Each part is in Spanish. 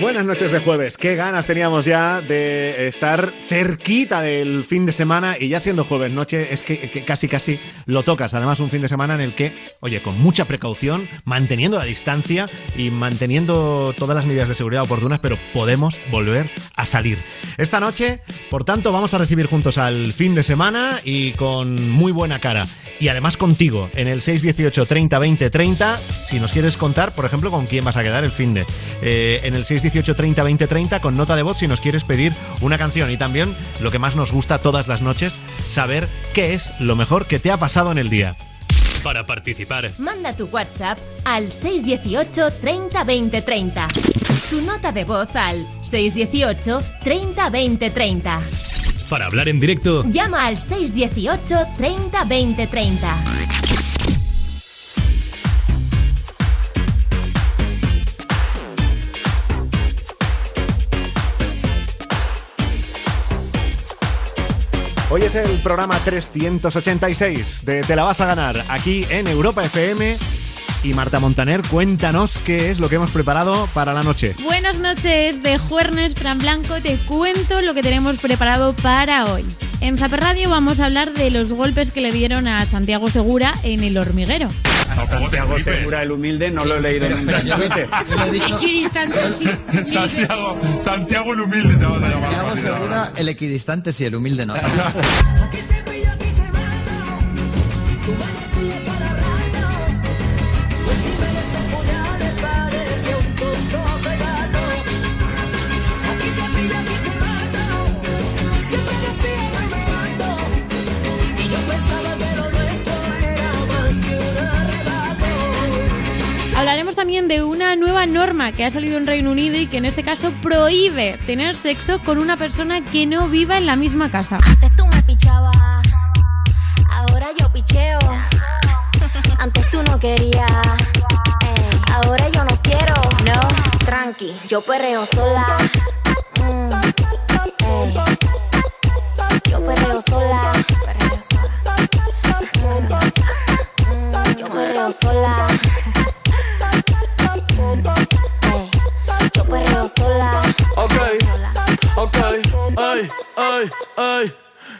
Buenas noches de jueves. Qué ganas teníamos ya de estar cerquita del fin de semana y ya siendo jueves noche es que, casi casi lo tocas. Además un fin de semana en el que, oye, con mucha precaución, manteniendo la distancia y manteniendo todas las medidas de seguridad oportunas, pero podemos volver a salir. Esta noche, por tanto, vamos a recibir juntos al fin de semana y con muy buena cara. Y además contigo en el 618 30 20 30 si nos quieres contar, por ejemplo, con quién vas a quedar el fin de. Eh, en el 618 30 20 30 con nota de voz si nos quieres pedir una canción. Y también lo que más nos gusta todas las noches, saber qué es lo mejor que te ha pasado en el día. Para participar, Manda tu WhatsApp al 618 30 20 30. Tu nota de voz al 618 30 20 30. para hablar en directo, Llama al 618 30 20 30. Hoy es el programa 386 de Te la vas a ganar aquí en Europa FM. Y Marta Montaner, cuéntanos qué es lo que hemos preparado para la noche. Buenas noches de Juernes, Fran Blanco. Te cuento lo que tenemos preparado para hoy. En Zaper Radio vamos a hablar de los golpes que le dieron a Santiago Segura en el hormiguero. Santiago Segura, el humilde, no lo he leído nunca. Santiago, Santiago el humilde te vas a llamar. Santiago Segura, el equidistante sí, el humilde no. Hablaremos también de una nueva norma que ha salido en Reino Unido y que en este caso prohíbe tener sexo con una persona que no viva en la misma casa. Antes tú me pichabas, ahora yo picheo. Antes tú no querías, ey, ahora yo no quiero. No, tranqui, yo perreo sola. Mm, ey. Yo perreo sola, perreo sola. Mm, mm, yo perreo sola. Yo perreo sola. Ok, sola. ok, ay, ay, ay.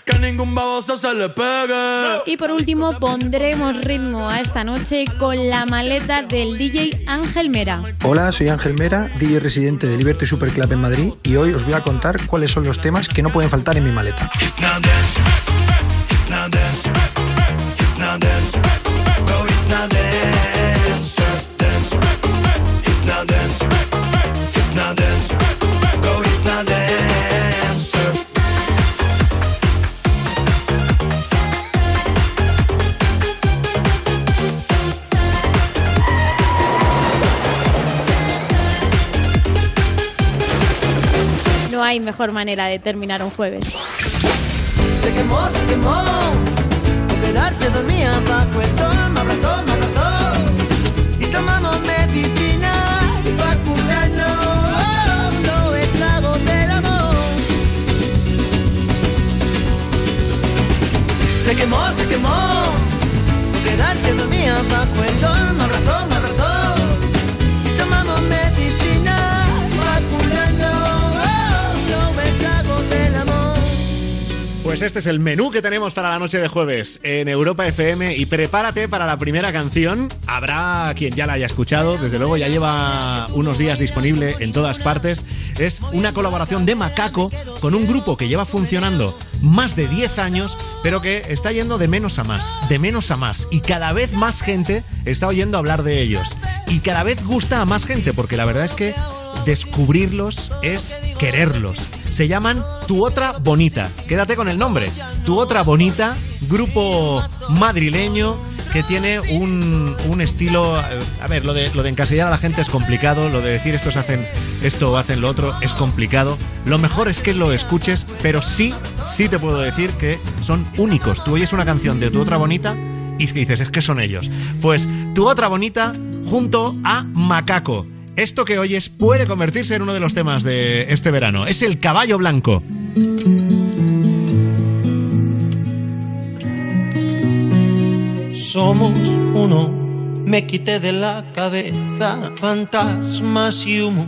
Que ningún baboso se le pegue. Y por último pondremos ritmo a esta noche con la maleta del DJ Ángel Mera. Hola, soy Ángel Mera, DJ residente de Liberty Super Club en Madrid y hoy os voy a contar cuáles son los temas que no pueden faltar en mi maleta. Hay mejor manera de terminar un jueves. Se quemó, se quemó. Quedarse dormía bajo el sol, me abrazó, me abrazó. Y tomamos medicina para curarnos los estragos del amor. Se quemó, se quemó. Quedarse dormía bajo el sol, Pues este es el menú que tenemos para la noche de jueves en Europa FM y prepárate para la primera canción. Habrá quien ya la haya escuchado, desde luego ya lleva unos días disponible en todas partes. Es una colaboración de Macaco con un grupo que lleva funcionando más de 10 años, pero que está yendo de menos a más, de menos a más. Y cada vez más gente está oyendo hablar de ellos. Y cada vez gusta a más gente, porque la verdad es que descubrirlos es quererlos. Se llaman Tu Otra Bonita. Quédate con el nombre. Tu Otra Bonita, grupo madrileño que tiene un, un estilo... A ver, lo de, lo de encasillar a la gente es complicado, lo de decir estos hacen esto o hacen lo otro es complicado. Lo mejor es que lo escuches, pero sí, sí te puedo decir que son únicos. Tú oyes una canción de Tu Otra Bonita y dices, es que son ellos. Pues Tu Otra Bonita junto a Macaco. Esto que oyes puede convertirse en uno de los temas de este verano. Es el caballo blanco. Somos uno, me quité de la cabeza fantasmas y humo.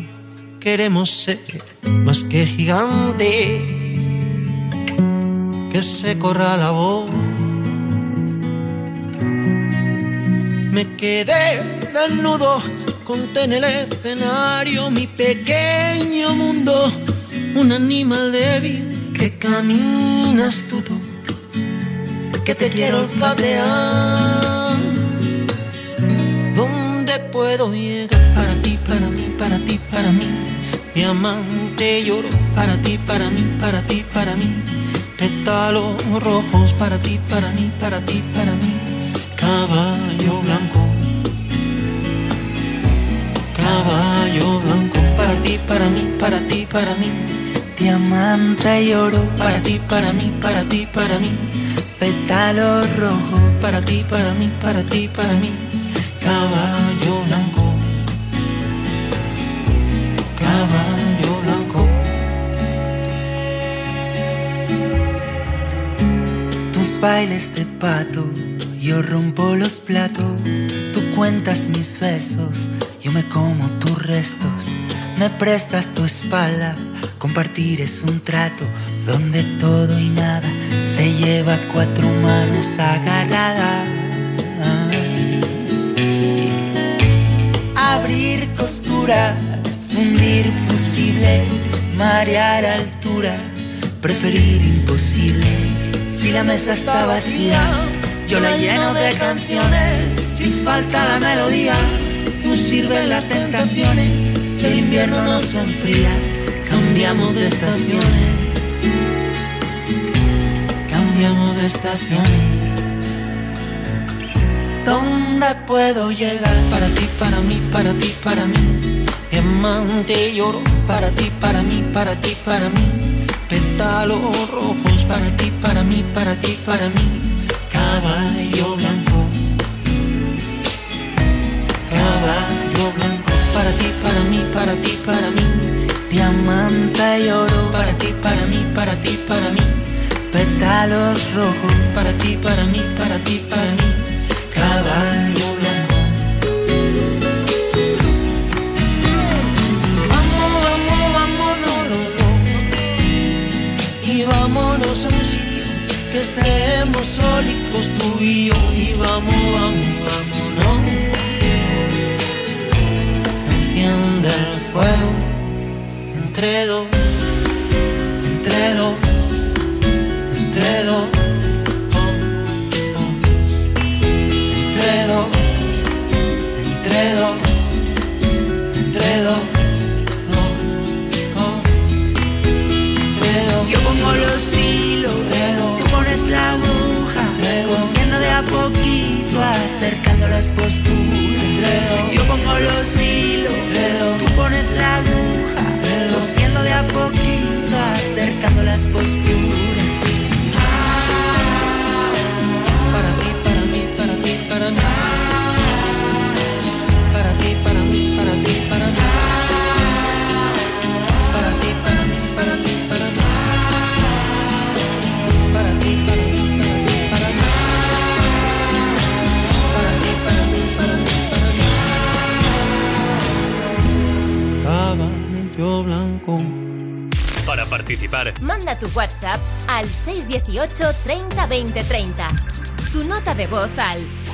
Queremos ser más que gigantes, que se corra la voz. Me quedé desnudo, conté en el escenario mi pequeño mundo, un animal débil que camina astuto, que te quiero olfatear. ¿Dónde puedo llegar para ti, para mí, para ti, para mí? Diamante y oro para ti, para mí, para ti, para mí. Pétalos rojos para ti, para mí, para ti, para mí. Caballo blanco. Caballo blanco para ti, para mí, para ti, para mí. Diamante y oro para ti, para mí, para ti, para mí. Pétalo rojo para ti, para mí, para ti, para mí. Caballo blanco. Caballo blanco. Tus bailes de pato, yo rompo los platos. Tú cuentas mis besos, yo me como tus restos. Me prestas tu espalda, compartir es un trato donde todo y nada se lleva cuatro manos agarradas. Abrir costuras, fundir fusibles, marear alturas, preferir imposibles. Si la mesa está vacía, yo la lleno de canciones. Si falta la melodía, tú sirves las tentaciones. Si el invierno nos enfría, cambiamos de estaciones. Cambiamos de estaciones. ¿Dónde puedo llegar? Para ti, para mí, para ti, para mí. Diamante y oro, para ti, para mí, para ti, para mí. Pétalos rojos, para ti, para mí, para ti, para mí. Caballo blanco. Caballo para ti, para mí, para ti, para mí. Diamante y oro, para ti, para mí, para ti, para mí. Pétalos rojos, para ti, para mí, para ti,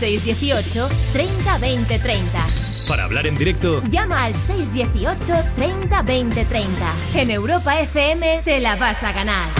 618 30 20 30. para hablar en directo, Llama al 618 30 20 30. En Europa FM te la vas a ganar.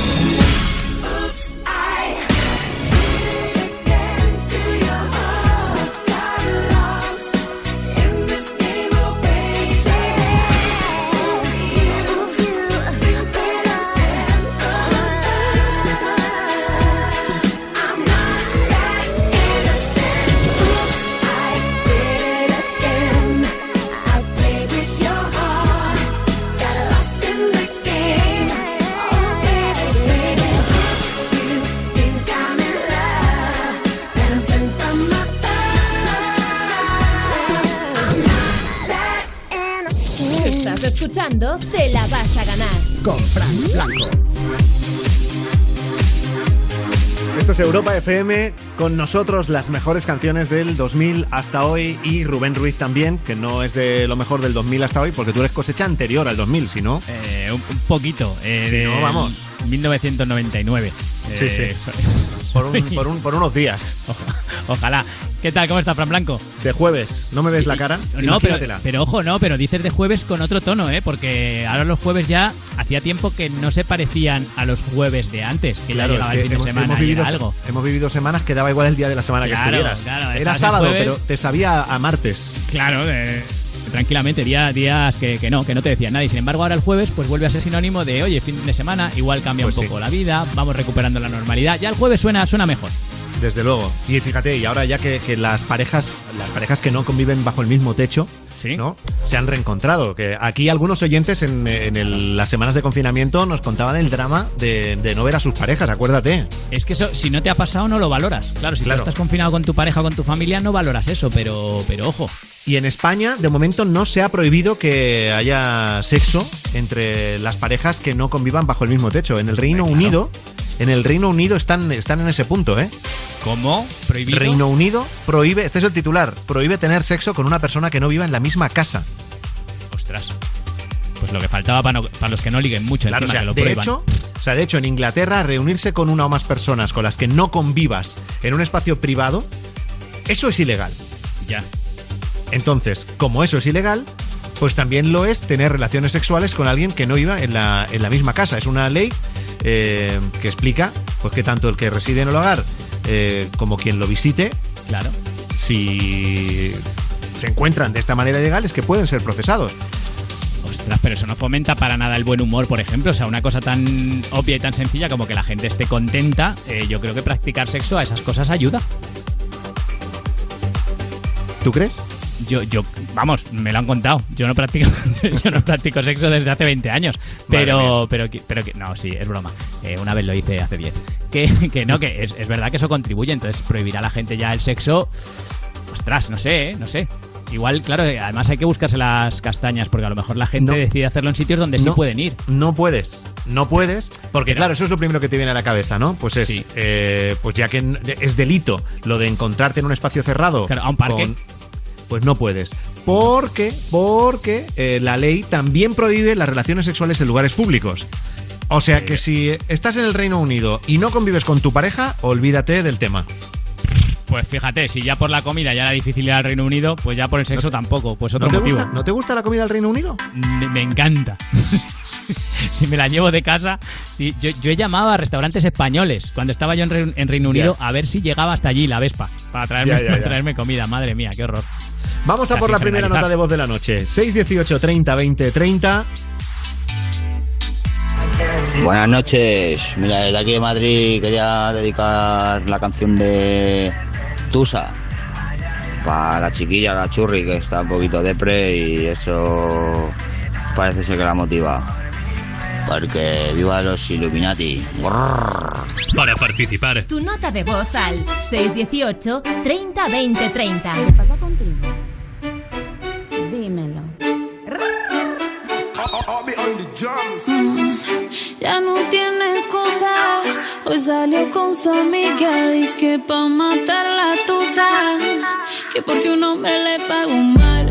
Esto es Europa FM, con nosotros las mejores canciones del 2000 hasta hoy y Rubén Ruiz también, que no es de lo mejor del 2000 hasta hoy, porque tú eres cosecha anterior al 2000, si no... Eh, un, un poquito. Eh, Si no, vamos. 1999. Sí, sí. Eh, so- Por, un- por un- por unos días. Ojalá. ¿Qué tal? ¿Cómo está, Fran Blanco? De jueves, ¿no me ves la cara? No, pero, ojo, no, pero dices de jueves con otro tono, ¿eh? Porque ahora los jueves ya hacía tiempo que no se parecían a los jueves de antes, que Claro, ya llegaba el fin de hemos, semana hemos y vivido, era algo. hemos vivido semanas que daba igual el día de la semana que estuvieras. claro, Era sábado, jueves- pero te sabía a martes. Claro, eh, tranquilamente, día- días que, que no, que no te decían nada. Y sin embargo, ahora el jueves pues vuelve a ser sinónimo de, oye, fin de semana, igual cambia Pues un sí. poco la vida, vamos recuperando la normalidad. Ya el jueves suena, suena mejor. Desde luego. Y fíjate, y ahora ya que, que las parejas, las parejas que no conviven bajo el mismo techo, ¿no? Se han reencontrado. Que aquí algunos oyentes en, en el- las semanas de confinamiento nos contaban el drama de, de no ver a sus parejas, acuérdate. Es que eso, si no te ha pasado, no lo valoras. Claro, si Claro. tú estás confinado con tu pareja o con tu familia, no valoras eso, pero, pero ojo. Y en España, de momento, no se ha prohibido que haya sexo entre las parejas que no convivan bajo el mismo techo. En el Reino Unido, en el Reino Unido están, están en ese punto, ¿eh? ¿Cómo? ¿Prohibido? Reino Unido prohíbe, este es el titular, prohíbe tener sexo con una persona que no viva en la misma casa. Ostras. Pues lo que faltaba para, no- para los que no liguen mucho Claro, o encima sea, que lo de prohíban. hecho, o sea, de hecho, en Inglaterra, reunirse con una o más personas con las que no convivas en un espacio privado, eso es ilegal. Ya. Entonces, como eso es ilegal, pues también lo es tener relaciones sexuales con alguien que no viva en la, en la misma casa. Es una ley eh, que explica pues que tanto el que reside en el hogar eh, como quien lo visite, claro. si se encuentran de esta manera ilegal, es que pueden ser procesados. Ostras, pero eso no fomenta para nada el buen humor, por ejemplo. O sea, una cosa tan obvia y tan sencilla como que la gente esté contenta, eh, yo creo que practicar sexo a esas cosas ayuda. ¿Tú crees? Yo, yo, vamos, me lo han contado. Yo no practico, yo no practico sexo desde hace 20 años. Pero, pero, que- pero que, no, sí, es broma. Eh, una vez lo hice hace 10. Que, que no, que es, es verdad que eso contribuye. Entonces, prohibir a la gente ya el sexo, ostras, no sé, eh, no sé. Igual, claro, eh, además hay que buscarse las castañas porque a lo mejor la gente No. decide hacerlo en sitios donde sí No. pueden ir. No puedes, no puedes, porque claro, eso es lo primero que te viene a la cabeza, ¿no? Pues es, Sí. eh, pues ya que es delito lo de encontrarte en un espacio cerrado. Claro, a un parque. con- pues no puedes. Porque, porque eh, la ley también prohíbe las relaciones sexuales en lugares públicos. O sea que si estás en el Reino Unido y no convives con tu pareja, olvídate del tema. Pues fíjate, si ya por la comida ya era difícil ir al Reino Unido, pues ya por el sexo tampoco. Pues otro ¿No te, motivo. gusta, ¿No te gusta la comida del Reino Unido? Me, me encanta. si me la llevo de casa. sí, yo, yo he llamado a restaurantes españoles cuando estaba yo en, Re- en Reino Unido a ver si llegaba hasta allí la Vespa para traerme, comida. Madre mía, qué horror. Vamos a por la primera nota de voz de la noche. 618 30 20 30. Buenas noches. Mira, desde aquí de Madrid quería dedicar la canción de Tusa para la chiquilla, la churri, que está un poquito depre y eso parece ser que la motiva. Porque viva los Illuminati. Para participar, Tu nota de voz al 618 30 20 30. ¿Qué pasa contigo? Dímelo. Mm, Ya no tiene. Hoy salió con su amiga. Dice que pa' matar la tusa. Que porque un hombre le pagó mal.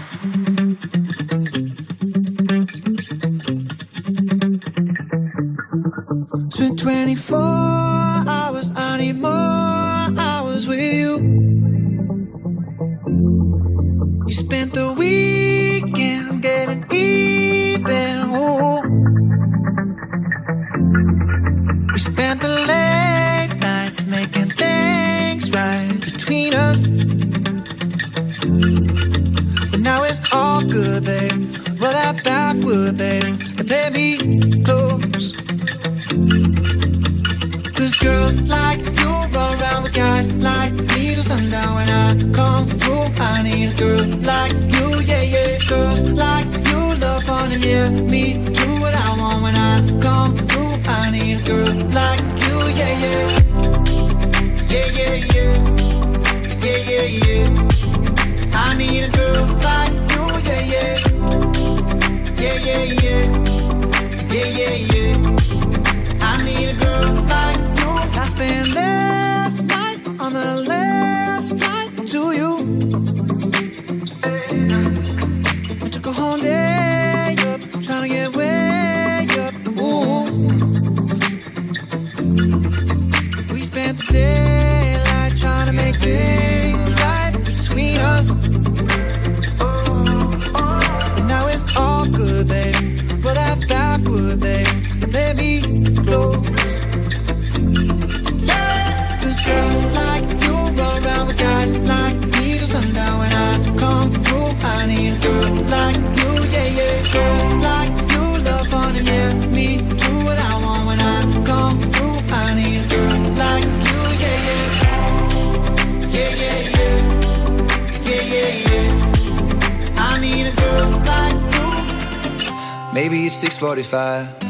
It's 645.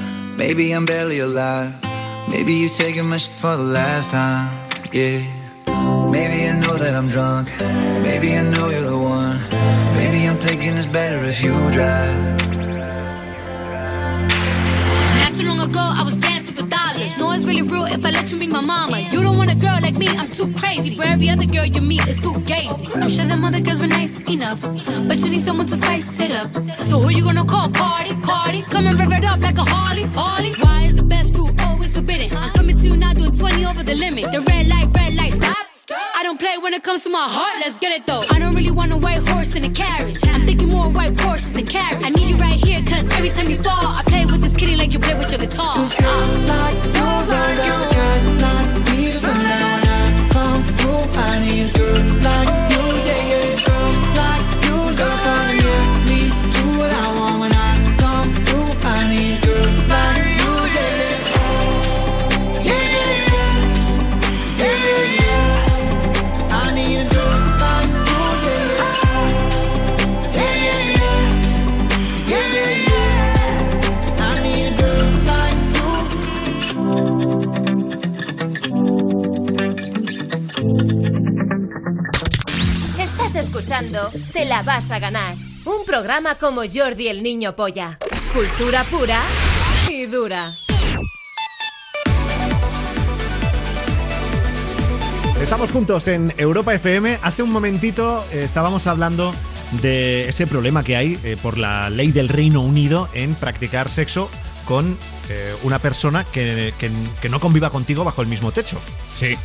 La vas a ganar. Un programa como Jordi el Niño Polla. Cultura pura y dura. Estamos juntos en Europa FM. Hace un momentito eh, estábamos hablando de ese problema que hay eh, por la ley del Reino Unido en practicar sexo con eh, una persona que, que- que no conviva contigo bajo el mismo techo. Sí.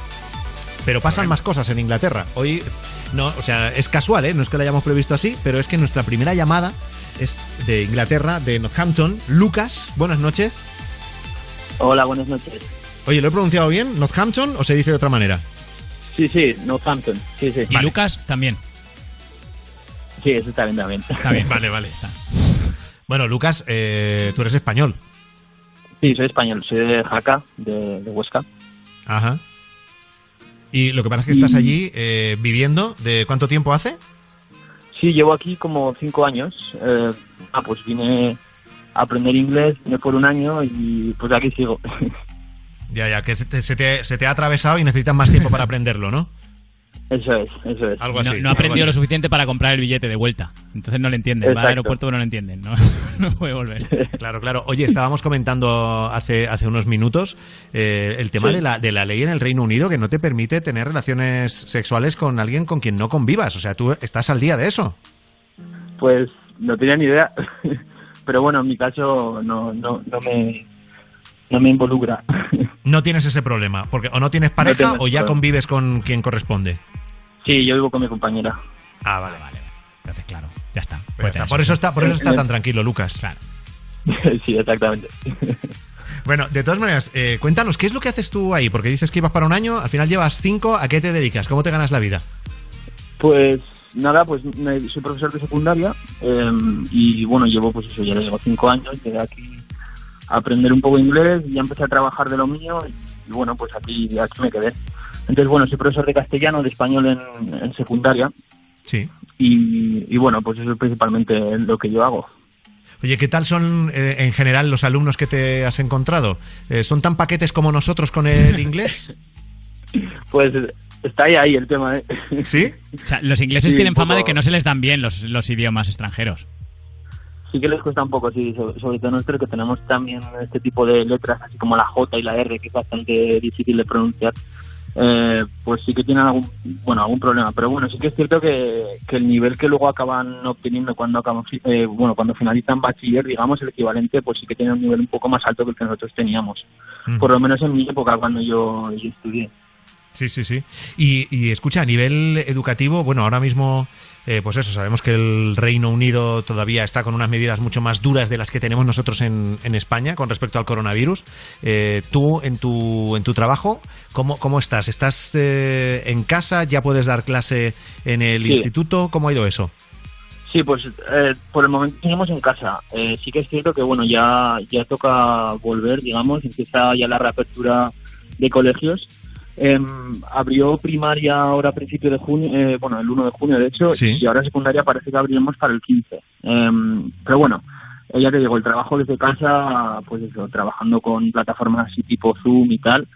Pero pasan más cosas en Inglaterra. Hoy, no, o sea, es casual, ¿eh? No es que lo hayamos previsto así, pero es que nuestra primera llamada es de Inglaterra, de Northampton. Lucas, buenas noches. Hola, buenas noches. Oye, ¿lo he pronunciado bien? ¿Northampton o se dice de otra manera? Sí, sí, Northampton. Sí, sí. Y Lucas también. Sí, eso está bien también. Está bien. Vale, vale. Bueno, Lucas, eh, tú eres español. Sí, soy español, soy de Jaca, de, de Huesca. Ajá. Y lo que pasa es que estás allí eh, viviendo. ¿De cuánto tiempo hace? Sí, llevo aquí como cinco años. Eh, ah, pues vine a aprender inglés, vine por un año y pues aquí sigo. Ya, ya, que se te, se te- se te ha atravesado y necesitas más tiempo para aprenderlo, ¿no? Eso es, eso es. Algo así. No, no ha aprendido lo suficiente para comprar el billete de vuelta. Entonces no le entienden. Va al aeropuerto pero no lo entienden. No, no puede volver. Claro, claro. Oye, estábamos comentando hace, hace unos minutos eh, el tema Sí. de, la, de la ley en el Reino Unido que no te permite tener relaciones sexuales con alguien con quien no convivas. O sea, tú estás al día de eso. Pues no tenía ni idea. Pero bueno, en mi caso no, no, no me no me involucra. No tienes ese problema. Porque o no tienes pareja o ya problema. convives con quien corresponde. Sí, yo vivo con mi compañera. Ah, vale. vale. Entonces, claro, ya está. Pues está. Por eso está, por eso está tan tranquilo, Lucas. Claro. sí, exactamente. Bueno, de todas maneras, eh, cuéntanos, ¿qué es lo que haces tú ahí? Porque dices que ibas para un año, al final llevas cinco, ¿a qué te dedicas? ¿Cómo te ganas la vida? Pues nada, pues me- soy profesor de secundaria eh, y bueno, llevo pues eso, ya llevo cinco años, llegué aquí aprender un poco inglés y ya empecé a trabajar de lo mío y, y bueno, pues aquí, aquí me quedé. Entonces bueno, soy profesor de castellano, de español en, en secundaria Sí. y, y bueno, pues eso es principalmente lo que yo hago. Oye, ¿qué tal son eh, en general los alumnos que te has encontrado? Eh, ¿Son tan paquetes como nosotros con el inglés? Pues está ahí, ahí el tema, ¿eh? ¿Sí? O sea, los ingleses Sí, tienen fama poco- de que no se les dan bien los, los idiomas extranjeros. Sí que les cuesta un poco, sí, sobre, sobre todo nosotros que tenemos también este tipo de letras, así como la J y la R, que es bastante difícil de pronunciar, eh, pues sí que tienen algún, bueno, algún problema. Pero bueno, sí que es cierto que, que el nivel que luego acaban obteniendo cuando acaban, eh, bueno, cuando finalizan bachiller, digamos, el equivalente, pues sí que tienen un nivel un poco más alto que el que nosotros teníamos. Mm. Por lo menos en mi época, cuando yo, yo estudié. Sí, sí, sí. Y, y escucha, a nivel educativo, bueno, ahora mismo eh, pues eso, sabemos que el Reino Unido todavía está con unas medidas mucho más duras de las que tenemos nosotros en, en España con respecto al coronavirus. Eh, tú, en tu, en tu trabajo, ¿cómo, cómo estás? ¿Estás eh, en casa? ¿Ya puedes dar clase en el Sí. instituto? ¿Cómo ha ido eso? Sí, pues eh, por el momento seguimos en casa. Eh, sí que es cierto que bueno, ya ya toca volver, digamos, empieza ya la reapertura de colegios. Em, abrió primaria ahora a principio de junio, eh, bueno, el 1 de junio de hecho, Sí. y ahora secundaria parece que abriremos para el 15. Em, pero bueno, eh, ya te digo, el trabajo desde casa, pues eso, trabajando con plataformas así tipo Zoom y tal,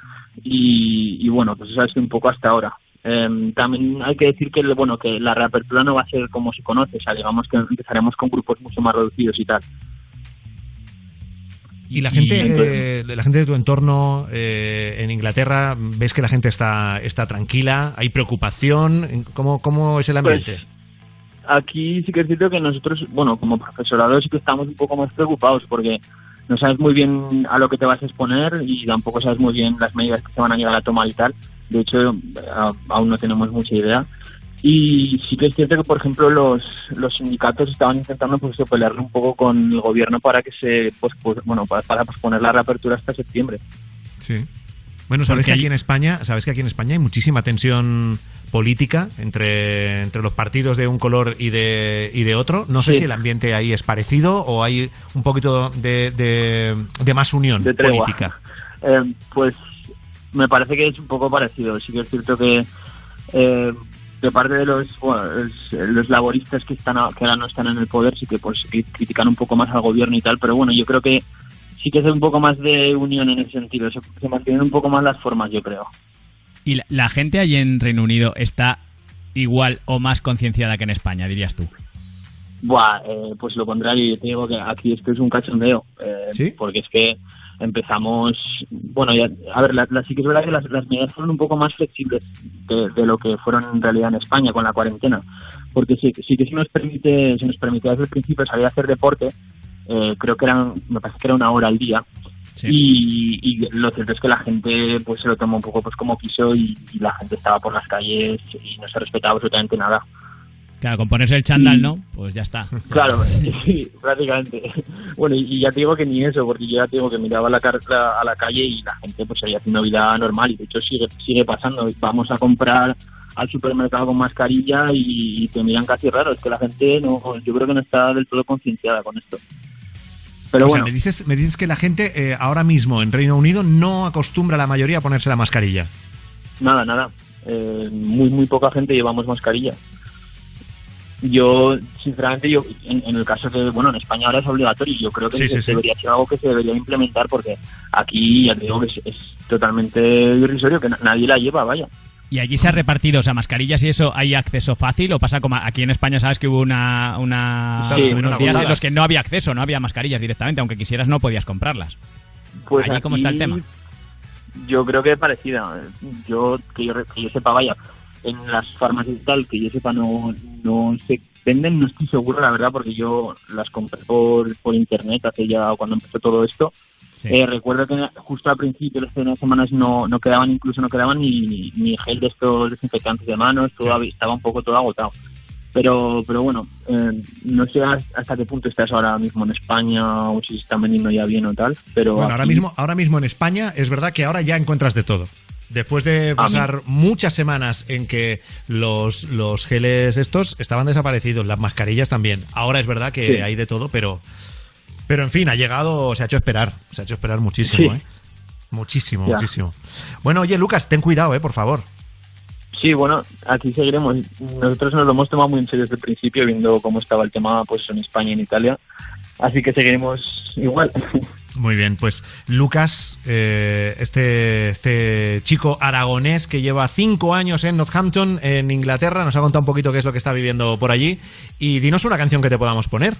y, y bueno, pues eso ha sido un poco hasta ahora. Em, también hay que decir que bueno que la reapertura no va a ser como se conoce, o sea, digamos que empezaremos con grupos mucho más reducidos y tal. Y la gente, entonces- eh, la gente de tu entorno eh, en Inglaterra, ¿ves que la gente está, está tranquila? ¿Hay preocupación? ¿Cómo, cómo es el ambiente? Aquí sí que es cierto que nosotros, bueno, como profesorado sí que estamos un poco más preocupados porque no sabes muy bien a lo que te vas a exponer y tampoco sabes muy bien las medidas que se van a llegar a tomar y tal. De hecho, a- aún no tenemos mucha idea. Y sí que es cierto que, por ejemplo, los, los sindicatos estaban intentando pues, eso, pelearle un poco con el gobierno para que se, pues, pues, bueno, para, para posponer la reapertura hasta septiembre. Sí. Bueno, sabes Porque que aquí hay- en España, sabes que aquí en España hay muchísima tensión política entre, entre los partidos de un color y de, y de otro. No sé Sí. si el ambiente ahí es parecido o hay un poquito de, de, de más unión De política. Eh, pues me parece que es un poco parecido. Sí que es cierto que eh, de parte de los bueno, los, los laboristas que están que ahora no están en el poder sí que pues cri- critican un poco más al gobierno y tal, pero bueno, yo creo que sí que es un poco más de unión en ese sentido. Se, se mantienen un poco más las formas, yo creo. ¿Y la, la gente allí en Reino Unido está igual o más concienciada que en España, dirías tú? Buah, eh, pues lo contrario, yo te digo que aquí esto es un cachondeo. eh, Porque es que empezamos. Bueno, ya, a ver, la, la- sí que es verdad que las, las medidas fueron un poco más flexibles de, de lo que fueron en realidad en España con la cuarentena. Porque sí, sí que se nos permite, se nos permitía desde el principio salir a hacer deporte. eh, creo que eran, me parece que era una hora al día. Y, y lo cierto es que la gente pues se lo tomó un poco pues como quiso y, y la gente estaba por las calles y no se respetaba absolutamente nada. Claro, con ponerse el chándal, ¿no? Pues ya está. Claro, sí, prácticamente. Bueno, y, y ya te digo que ni eso, porque yo ya te digo que miraba a la, a la calle y la gente pues seguía haciendo vida normal y de hecho sigue sigue pasando. Vamos a comprar al supermercado con mascarilla y, te miran casi raro. Es que la gente no, yo creo que no está del todo concienciada con esto. Pero o sea, bueno. me dices, me dices que la gente eh, ahora mismo en Reino Unido no acostumbra la mayoría a ponerse la mascarilla. Nada, nada. Eh, muy, muy poca gente llevamos mascarilla. Yo, sinceramente, yo en, en el caso que, bueno, en España ahora es obligatorio, yo creo que Sí, se- sí, sí. debería ser algo que se debería implementar porque aquí ya te digo que es, es totalmente irrisorio, que na- nadie la lleva, vaya. ¿Y allí se ha repartido, o sea, mascarillas y eso, hay acceso fácil o pasa como aquí en España, sabes que hubo una, una Sí, unos días en los que no había acceso, no había mascarillas directamente, aunque quisieras no podías comprarlas. Pues allí cómo está el aquí tema. Yo creo que es parecida. Yo que yo, que yo sepa, vaya, en las farmacias y tal, que yo sepa, no, no se venden, no estoy seguro, la verdad, porque yo las compré por, por internet hace ya cuando empezó todo esto. Eh, recuerdo que justo al principio, las primeras semanas, no, no quedaban, incluso no quedaban ni, ni gel de estos desinfectantes de manos, todo estaba un poco todo agotado. Pero, pero bueno, eh, no sé hasta qué punto estás ahora mismo en España o si se están vendiendo ya bien o tal, pero Bueno, ahora mismo, ahora mismo en España es verdad que ahora ya encuentras de todo. Después de pasar muchas semanas en que los, los geles estos estaban desaparecidos, las mascarillas también. Ahora es verdad que Sí. hay de todo, pero, pero en fin, ha llegado, se ha hecho esperar, se ha hecho esperar muchísimo, Sí. ¿eh? Muchísimo, Ya. muchísimo. Bueno, oye, Lucas, ten cuidado, ¿eh? Por favor. Sí, bueno, aquí seguiremos. Nosotros nos lo hemos tomado muy en serio desde el principio, viendo cómo estaba el tema pues en España y en Italia. Así que seguiremos igual. Muy bien, pues Lucas, eh, este, este chico aragonés que lleva cinco años en Northampton, en Inglaterra, nos ha contado un poquito qué es lo que está viviendo por allí. Y dinos una canción que te podamos poner.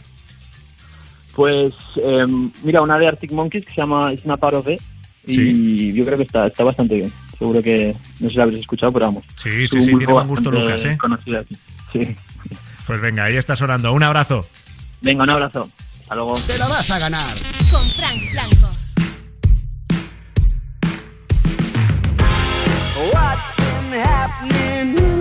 Pues eh, mira, una de Arctic Monkeys que se llama It's Not Part of It, y yo creo que está, está bastante bien. Seguro que no sé si la habréis escuchado, pero vamos. Sí, Es sí, sí, tiene buen gusto Lucas, ¿eh? aquí. Sí. Pues venga, ahí está sonando. Un abrazo. Venga, un abrazo. Hasta luego. Te la vas a ganar. Con Frank Blanco. What's been happening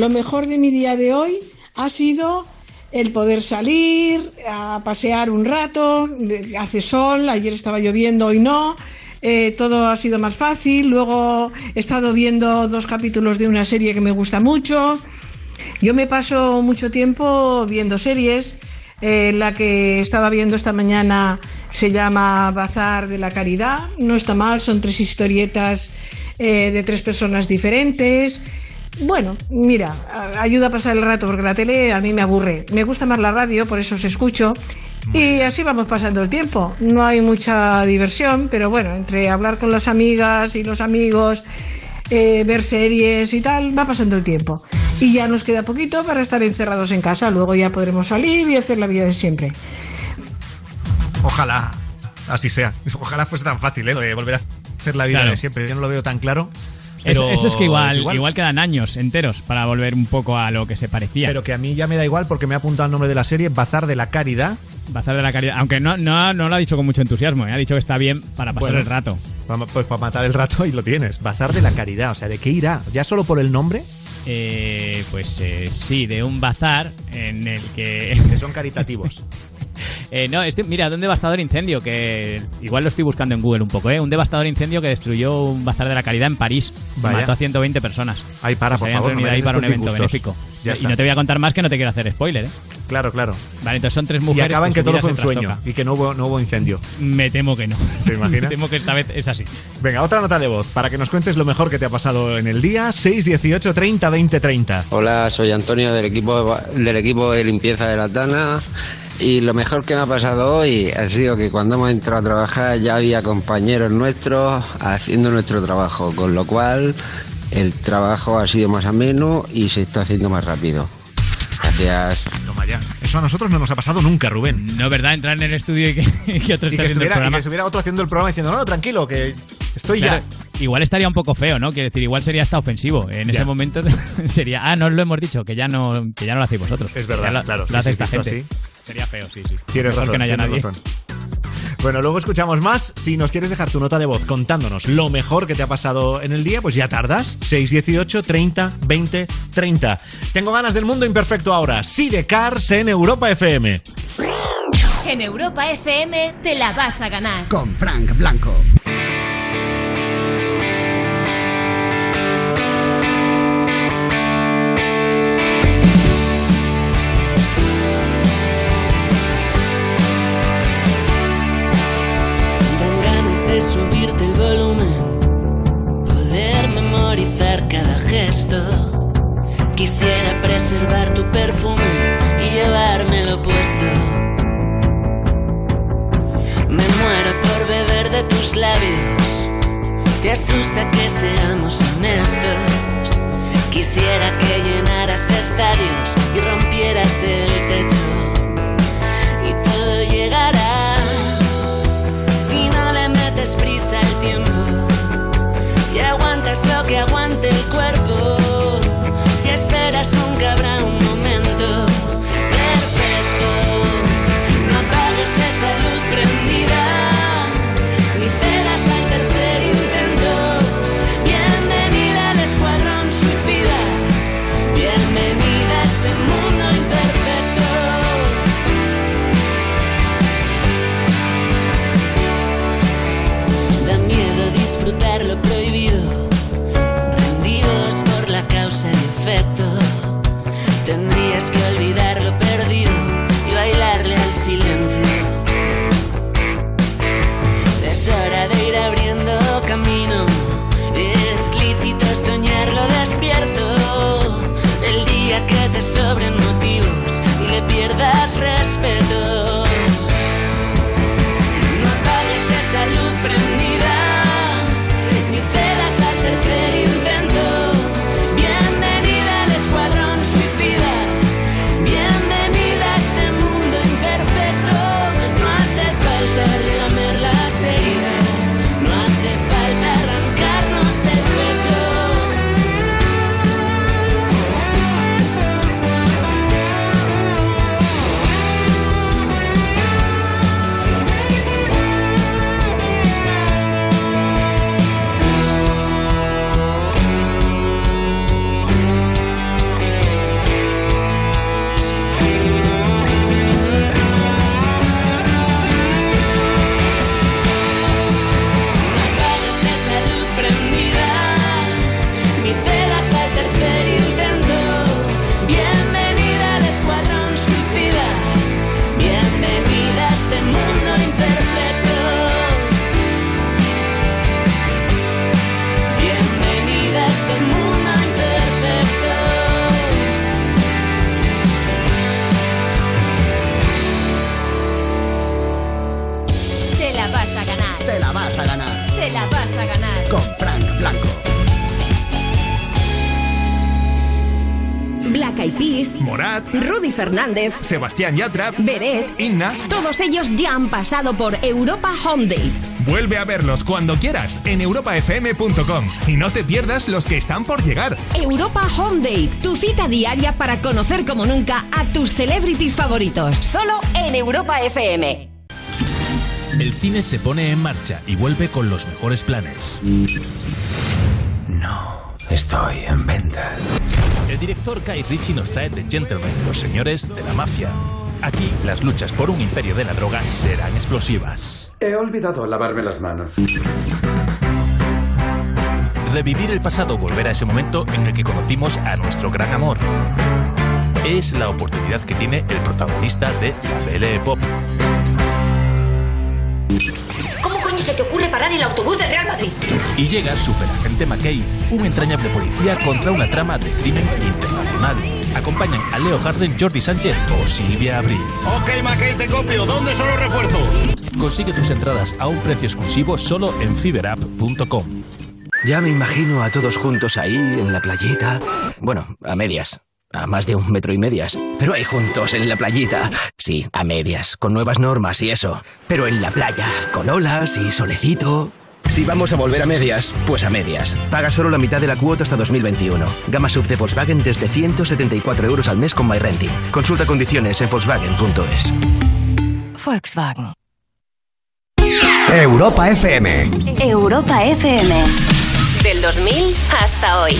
Lo mejor de mi día de hoy ha sido el poder salir a pasear un rato. Hace sol, ayer estaba lloviendo, hoy no. Eh, todo ha sido más fácil. Luego he estado viendo dos capítulos de una serie que me gusta mucho. Yo me paso mucho tiempo viendo series. Eh, la que estaba viendo esta mañana se llama Bazar de la Caridad. No está mal, son tres historietas eh, de tres personas diferentes. Bueno, mira, ayuda a pasar el rato porque la tele a mí me aburre. Me gusta más la radio, por eso os escucho. Y así vamos pasando el tiempo. No hay mucha diversión, pero bueno, entre hablar con las amigas y los amigos, eh, ver series y tal, va pasando el tiempo. Y ya nos queda poquito para estar encerrados en casa. Luego ya podremos salir y hacer la vida de siempre. Ojalá así sea. Ojalá fuese tan fácil, ¿eh? Lo de volver a hacer la vida Claro. de siempre. Yo no lo veo tan claro. Eso, Pero eso es que igual, es igual. quedan años enteros para volver un poco a lo que se parecía. Pero que a mí ya me da igual porque me ha apuntado el nombre de la serie, Bazar de la Caridad. Bazar de la Caridad. Aunque no, no, no lo ha dicho con mucho entusiasmo, ¿eh? ha dicho que está bien para pasar Bueno. el rato. Pues para matar el rato y lo tienes. Bazar de la Caridad. O sea, ¿de qué irá? ¿Ya solo por el nombre? Eh, pues eh, sí, de un bazar en el que... Que son caritativos. Eh, no, estoy- mira, de un devastador incendio que igual lo estoy buscando en Google un poco, ¿eh? Un devastador incendio que destruyó un bazar de la caridad en París. y Vaya. Mató a 120 personas. Ay, para, por favor, no ahí para un evento disgustos. benéfico. Ya y está. no te voy a contar más que no te quiero hacer spoiler, ¿eh? Claro, claro. Vale, entonces son tres Y mujeres. acaba en que todo fue un sueño trastoca. y que no hubo, no hubo incendio. Me temo que no. ¿Te imaginas? Me temo que esta vez es así. Venga, otra nota de voz para que nos cuentes lo mejor que te ha pasado en el día. 618 30 20 30. Hola, soy Antonio del equipo del equipo de limpieza de la Tana y lo mejor que me ha pasado hoy ha sido que cuando hemos entrado a trabajar ya había compañeros nuestros haciendo nuestro trabajo, con lo cual el trabajo ha sido más ameno y se está haciendo más rápido. Gracias. Toma ya. Eso a nosotros no nos ha pasado nunca, Rubén. No, ¿verdad? Entrar en el estudio y que, y que otro Y que, el estuviera, y programa. que estuviera otro haciendo el programa diciendo, no, no, tranquilo, que estoy Claro, ya. Igual estaría un poco feo, ¿no? Quiero decir, igual sería hasta ofensivo. En Ya. ese momento sería, ah, no os lo hemos dicho, que ya no, que ya no lo hacéis vosotros. Es verdad, lo, claro, Lo sí, hace sí, esta gente. Sería feo, sí, sí. Tienes Mejor razón, que no haya tienes nadie. razón. Bueno, luego escuchamos más. Si nos quieres dejar tu nota de voz contándonos lo mejor que te ha pasado en el día, pues ya tardas. 618 30 20 30. Tengo ganas del mundo imperfecto ahora. Sí de Cars en Europa FM. En Europa FM te la vas a ganar. Con Frank Blanco. Subirte el volumen, poder memorizar cada gesto. Quisiera preservar tu perfume y llevármelo puesto. Me muero por beber de tus labios. Te asusta que seamos honestos. Quisiera que llenaras estadios y rompieras el techo. Y todo llegará metes prisa al tiempo y aguantas lo que aguante el cuerpo. Fernández, Sebastián Yatra, Beret, Inna. todos ellos ya han pasado por Europa Home Day. Vuelve a verlos cuando quieras en europafm.com y no te pierdas los que están por llegar. Europa Home Day, tu cita diaria para conocer como nunca a tus celebrities favoritos. Solo en Europa FM. El cine se pone en marcha y vuelve con los mejores planes. Guy Ritchie nos trae The Gentlemen, los señores de la mafia. Aquí, las luchas por un imperio de la droga serán explosivas. He olvidado lavarme las manos. Revivir el pasado, volver a ese momento en el que conocimos a nuestro gran amor. Es la oportunidad que tiene el protagonista de la BL Pop. Parar el autobús del Real Madrid? Y llega Superagente McKay, un entrañable policía contra una trama de crimen internacional. Acompañan a Leo Harden, Jordi Sánchez o Silvia Abril. Ok, Mackey, te copio. ¿Dónde son los refuerzos? Consigue tus entradas a un precio exclusivo solo en fiberapp.com. Ya me imagino a todos juntos ahí, en la playita. Bueno, a medias. A más de un metro y medias. Pero ahí juntos, en la playita. Sí, a medias, con nuevas normas y eso. Pero en la playa, con olas y solecito. Si vamos a volver a medias, pues a medias. Paga solo la mitad de la cuota hasta 2021. Gama sub de Volkswagen desde 174 euros al mes con MyRenting. Consulta condiciones en volkswagen.es. Volkswagen. Europa FM. Europa FM. Del 2000 hasta hoy.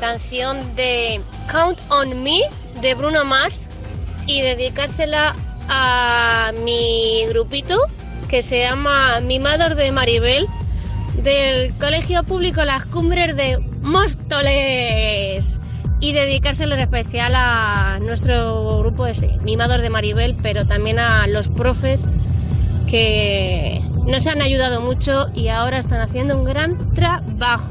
Canción de Count on Me de Bruno Mars y dedicársela a mi grupito que se llama Mimados de Maribel del Colegio Público Las Cumbres de Móstoles y dedicárselo en especial a nuestro grupo ese, Mimados de Maribel, pero también a los profes que nos han ayudado mucho y ahora están haciendo un gran trabajo.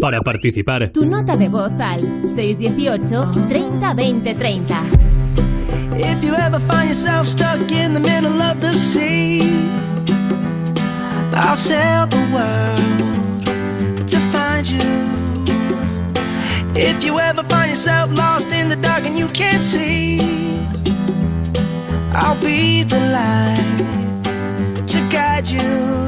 Para participar, Tu nota de voz al 618 30 20 30. If you ever find yourself stuck in the middle of the sea, I'll sail the world to find you. If you ever find yourself lost in the dark and you can't see, I'll be the light to guide you.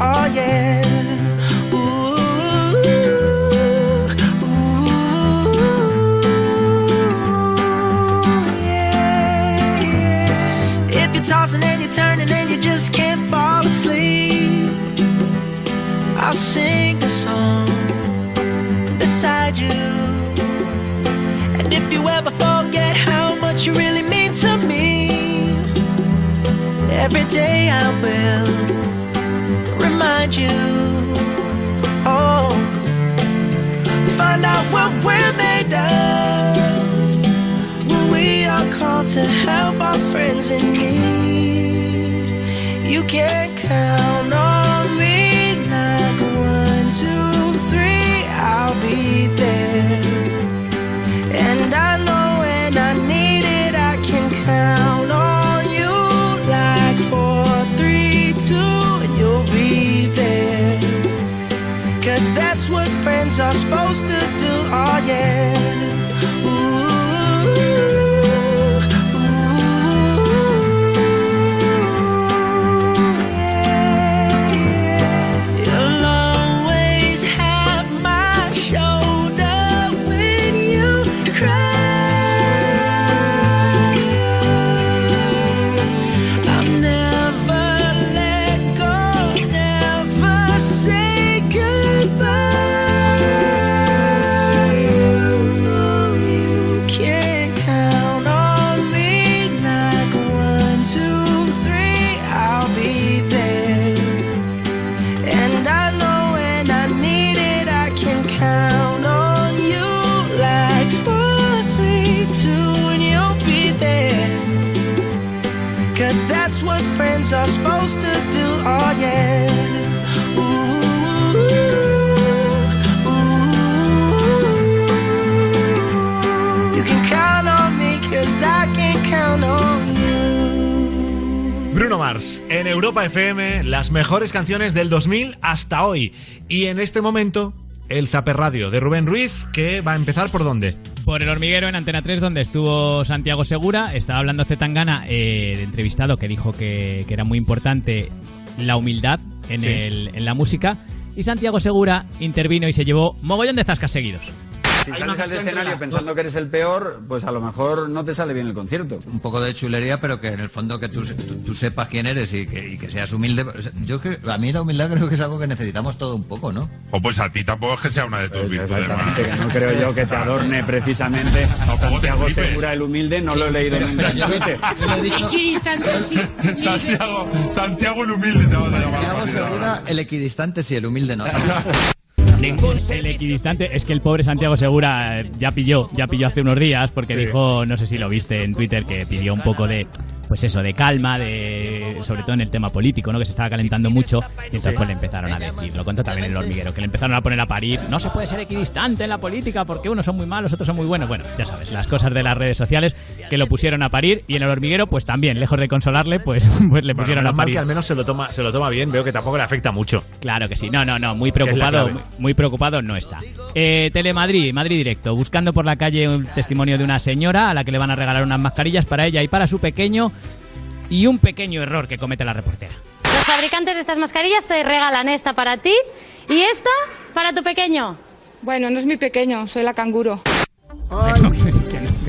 oh yeah. Ooh, yeah, yeah. If you're tossing and you're turning and you just can't fall asleep, I'll sing a song beside you. And if you ever forget how much you really mean to me, every day I will remind you. Oh, find out what we're made of when we are called to help our friends in need. You can count friends are supposed to do, oh yeah. Mars, en Europa FM, las mejores canciones del 2000 hasta hoy. Y en este momento, el Zaper Radio de Rubén Ruiz, que va a empezar por dónde? Por el hormiguero en Antena 3, donde estuvo Santiago Segura, estaba hablando Zetangana, eh, de entrevistado, que dijo que, que era muy importante la humildad en, Sí. el- en la música. Y Santiago Segura intervino y se llevó mogollón de zascas seguidos. Si sales al escenario pensando que eres el peor, pues a lo mejor no te sale bien el concierto. un poco de chulería, pero que en el fondo que tú, tú- tú sepas quién eres y que, y que seas humilde. Yo que a mí la humildad creo que es algo que necesitamos todo un poco, ¿no? O pues a ti tampoco es que sea una de tus virtudes. Exactamente, que no creo yo que te adorne precisamente Santiago Segura el humilde, no lo he leído nunca en Twitter. Santiago, Santiago el humilde te vas a llamar. Santiago Segura, el equidistante sí, el humilde no. Ningún el equidistante es que el pobre Santiago Segura eh, ya pilló, ya pilló hace unos días porque dijo, no sé si lo viste en Twitter, que pidió un poco de pues eso, de calma, de sobre todo en el tema político, ¿no? Que se estaba calentando mucho y entonces pues le empezaron a decir, lo contó también en el hormiguero, que le empezaron a poner a parir, no se puede ser equidistante en la política porque unos son muy malos, otros son muy buenos. Bueno, ya sabes, las cosas de las redes sociales que lo pusieron a parir y en el hormiguero pues también, lejos de consolarle, pues, pues le Bueno, pusieron menos a mal parir. que al menos se lo toma, se lo toma bien, veo que tampoco le afecta mucho. Claro que sí, no, no, no, muy preocupado, muy, muy preocupado no está. Eh, Telemadrid, Madrid Directo, buscando por la calle un testimonio de una señora a la que le van a regalar unas mascarillas para ella y para su pequeño y un pequeño error que comete la reportera. Los fabricantes de estas mascarillas te regalan esta para ti y esta para tu pequeño. Bueno, no es mi pequeño, soy la canguro.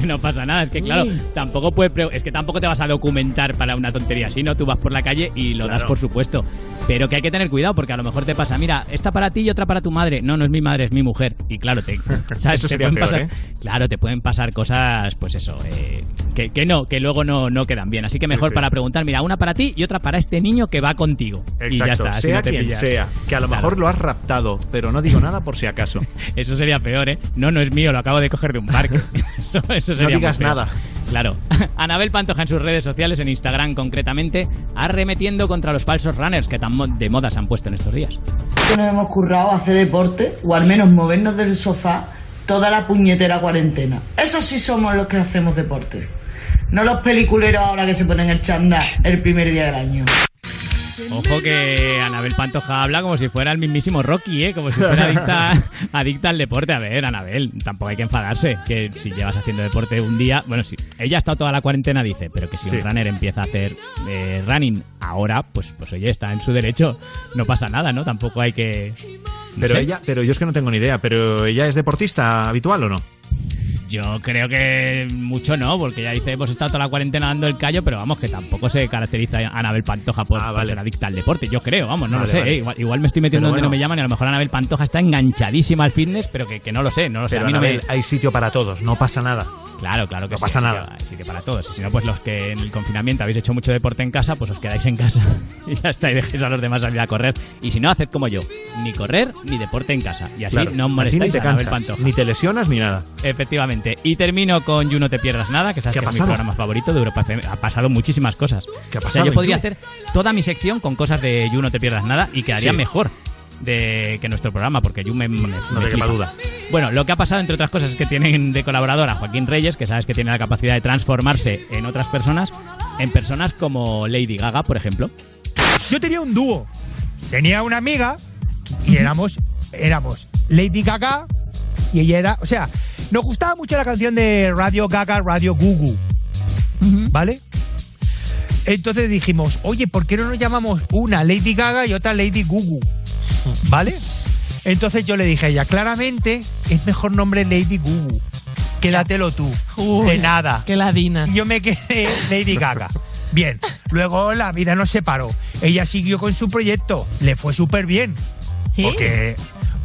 no, pasa nada, es que claro, tampoco puede es que tampoco te vas a documentar para una tontería así, ¿no? Tú vas por la calle y lo das por supuesto. Pero que hay que tener cuidado porque a lo mejor te pasa, mira, esta para ti y otra para tu madre. No, no es mi madre, es mi mujer. Y claro, te, ¿sabes? Eso Te sería pueden peor, pasar, ¿eh? Claro, te pueden pasar cosas, pues eso, eh, que, que no, que luego no, no quedan bien. Así que mejor sí. para preguntar, mira, una para ti y otra para este niño que va contigo. y ya Exacto, está, así sea no te quien pillas. sea, que a lo Claro. mejor lo has raptado, pero no digo nada por si acaso. Eso sería peor, ¿eh? No, no es mío, lo acabo de coger de un parque. eso, eso sería No digas nada. Claro. Anabel Pantoja en sus redes sociales, en Instagram concretamente, arremetiendo contra los falsos runners que tan mo- de moda se han puesto en estos días. que nos hemos currado hacer deporte o al menos movernos del sofá toda la puñetera cuarentena. Eso sí somos los que hacemos deporte. No los peliculeros ahora que se ponen el chándal el primer día del año. Ojo que Anabel Pantoja habla como si fuera el mismísimo Rocky, ¿eh? Como si fuera adicta, adicta al deporte. A ver, Anabel, tampoco hay que enfadarse. Que si llevas haciendo deporte un día... Bueno, sí, ella ha estado toda la cuarentena, dice, pero que si Sí. un runner empieza a hacer eh, running ahora, pues, pues oye, está en su derecho. No pasa nada, ¿no? Tampoco hay que... no Pero sé. ella, pero yo es que no tengo ni idea, pero ella es deportista habitual o no? Yo creo que mucho no, porque ya dice, hemos estado toda la cuarentena dando el callo, pero vamos, que tampoco se caracteriza Anabel Pantoja por, por ser adicta al deporte. Yo creo, vamos, no Ah, Vale, lo sé. vale. ¿eh? Igual, igual me estoy metiendo Pero donde no me llaman y a lo mejor Anabel Pantoja está enganchadísima al fitness, pero que, que no lo sé, no lo sé. A mí no me- hay sitio para todos, no pasa nada. Claro, claro que No sí, pasa sí nada. que- sí que para todos. Si no, pues los que en el confinamiento habéis hecho mucho deporte en casa, pues os quedáis en casa y ya está, y dejéis a los demás salir a correr. Y si no, haced como yo, ni correr ni deporte en casa. Y así Claro, no así molestáis ni te a cansas, Pantoja. ni te lesionas ni nada. Efectivamente. Y termino con You No Te Pierdas Nada, que sabes ¿Qué ha que es mi pasado? programa favorito de Europa. Ha pasado muchísimas cosas. ¿Qué ha O sea, pasado yo podría hacer toda mi sección con cosas de You No Te Pierdas Nada y quedaría Sí. mejor de que nuestro programa, porque You me, me- me No te quepa duda. Bueno, lo que ha pasado, entre otras cosas, es que tienen de colaborador a Joaquín Reyes, que sabes que tiene la capacidad de transformarse en otras personas, en personas como Lady Gaga, por ejemplo. Yo tenía un dúo. Tenía una amiga y éramos, éramos Lady Gaga y ella era, o sea, nos gustaba mucho la canción de Radio Gaga, Radio Gugu. ¿Vale? Entonces dijimos, oye, ¿por qué no nos llamamos una Lady Gaga y otra Lady Gugu? ¿Vale? Entonces yo le dije a ella, claramente es mejor nombre Lady Gugu. Quédatelo tú. de nada. Qué ladina. Yo me quedé Lady Gaga. Bien, luego la vida nos separó. Ella siguió con su proyecto, le fue súper bien. ¿Sí? Porque,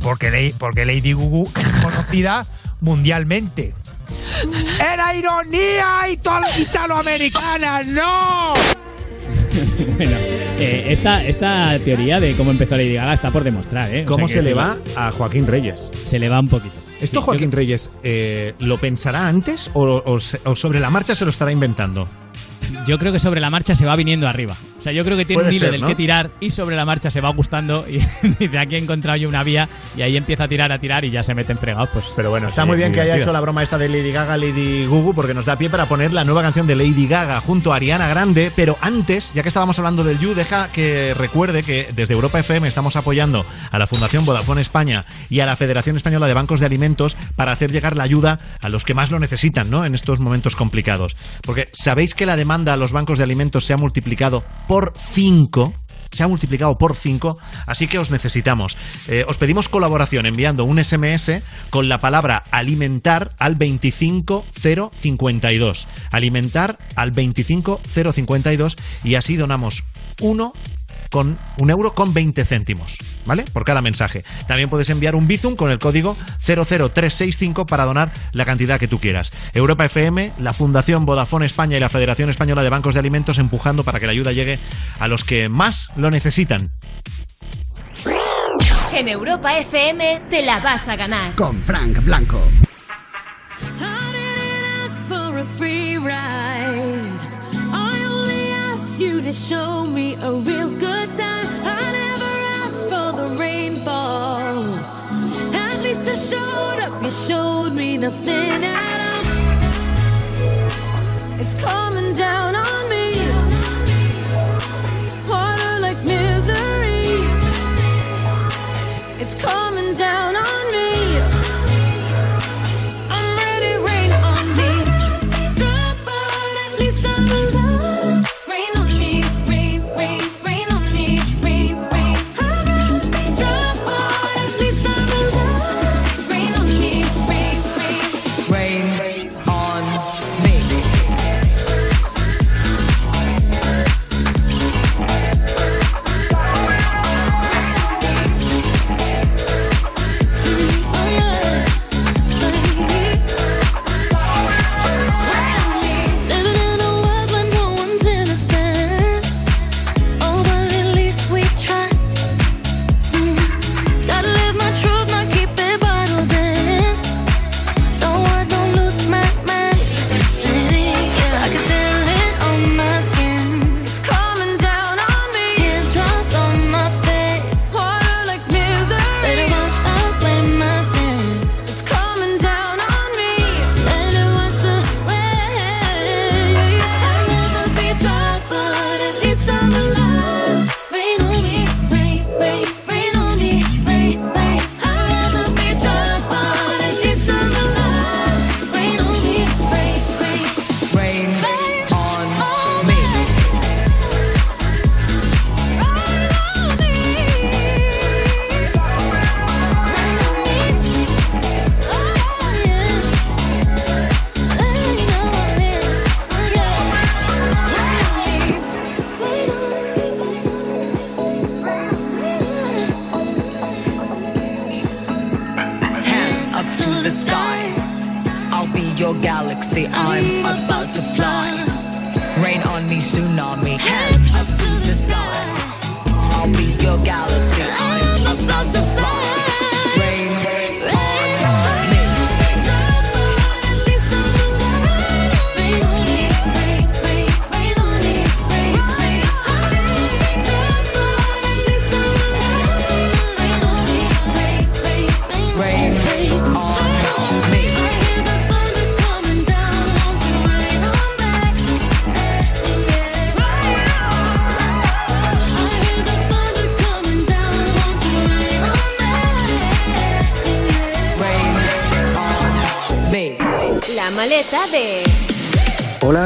porque, Lady- porque Lady Gugu es conocida mundialmente. ¡Era ironía italo- italoamericana! ¡No! bueno, eh, esta, esta teoría de cómo empezó Lady Gaga está por demostrar, ¿eh? O ¿Cómo sea que se le va a Joaquín Reyes? Se le va un poquito. ¿Esto Joaquín Reyes eh, lo pensará antes o, o se- o sobre la marcha se lo estará inventando? Yo creo que sobre la marcha se va viniendo arriba. O sea, yo creo que tiene Puede un hilo ser, del ¿no? que tirar y sobre la marcha se va gustando y, de aquí he encontrado yo una vía y ahí empieza a tirar, a tirar y ya se mete en fregados. Pues, Pero bueno, está muy bien que haya hecho la broma esta de Lady Gaga, Lady Gugu, porque nos da pie para poner la nueva canción de Lady Gaga junto a Ariana Grande. Pero antes, ya que estábamos hablando del You, deja que recuerde que desde Europa FM estamos apoyando a la Fundación Vodafone España y a la Federación Española de Bancos de Alimentos para hacer llegar la ayuda a los que más lo necesitan, ¿no? En estos momentos complicados. Porque sabéis que la demanda a los bancos de alimentos se ha multiplicado por 5 se ha multiplicado por 5, así que os necesitamos. Eh, os pedimos colaboración enviando un SMS con la palabra alimentar al 25052. Alimentar al 25052 y así donamos uno con un euro con 20 céntimos, ¿vale? Por cada mensaje. También puedes enviar un Bizum con el código 00365 para donar la cantidad que tú quieras. Europa FM, la Fundación Vodafone España y la Federación Española de Bancos de Alimentos empujando para que la ayuda llegue a los que más lo necesitan. En Europa FM te la vas a ganar. Con Frank Blanco. nothing else.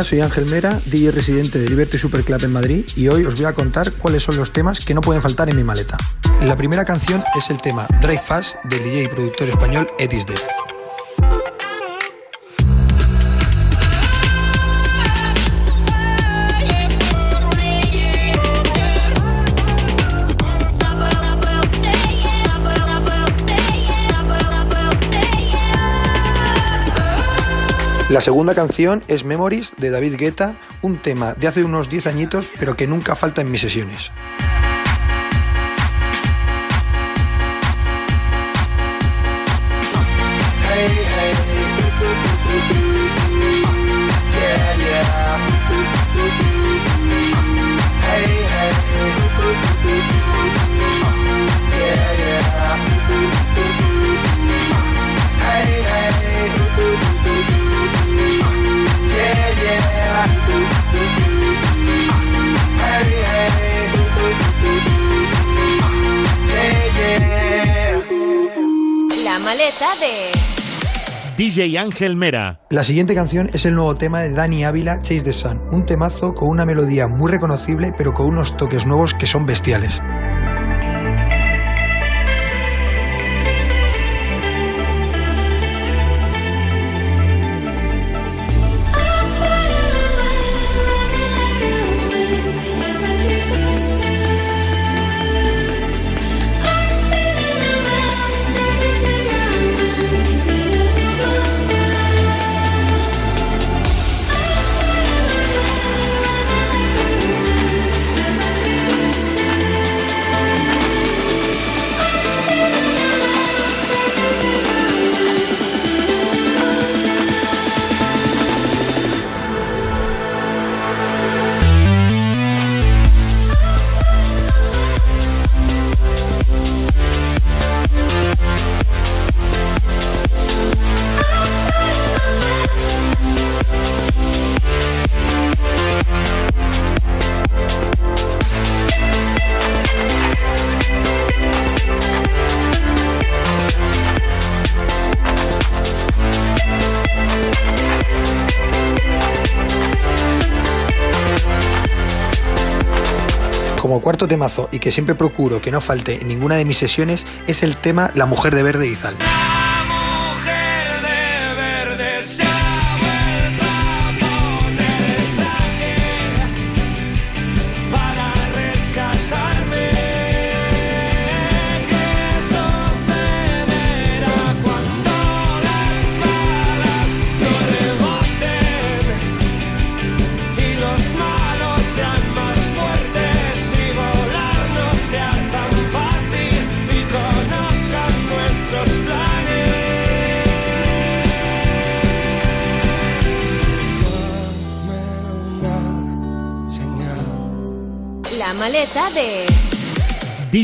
Soy Ángel Mera, DJ residente de Liberty Super Club en Madrid y hoy os voy a contar cuáles son los temas que no pueden faltar en mi maleta. La primera canción es el tema Drive Fast del DJ y productor español Etis. La segunda canción es Memories de David Guetta, un tema de hace unos 10 añitos pero que nunca falta en mis sesiones. De... DJ Ángel Mera. La siguiente canción es el nuevo tema de Dani Ávila, Chase the Sun, un temazo con una melodía muy reconocible pero con unos toques nuevos que son bestiales. Cuarto temazo y que siempre procuro que no falte en ninguna de mis sesiones es el tema La mujer de verde de Izal.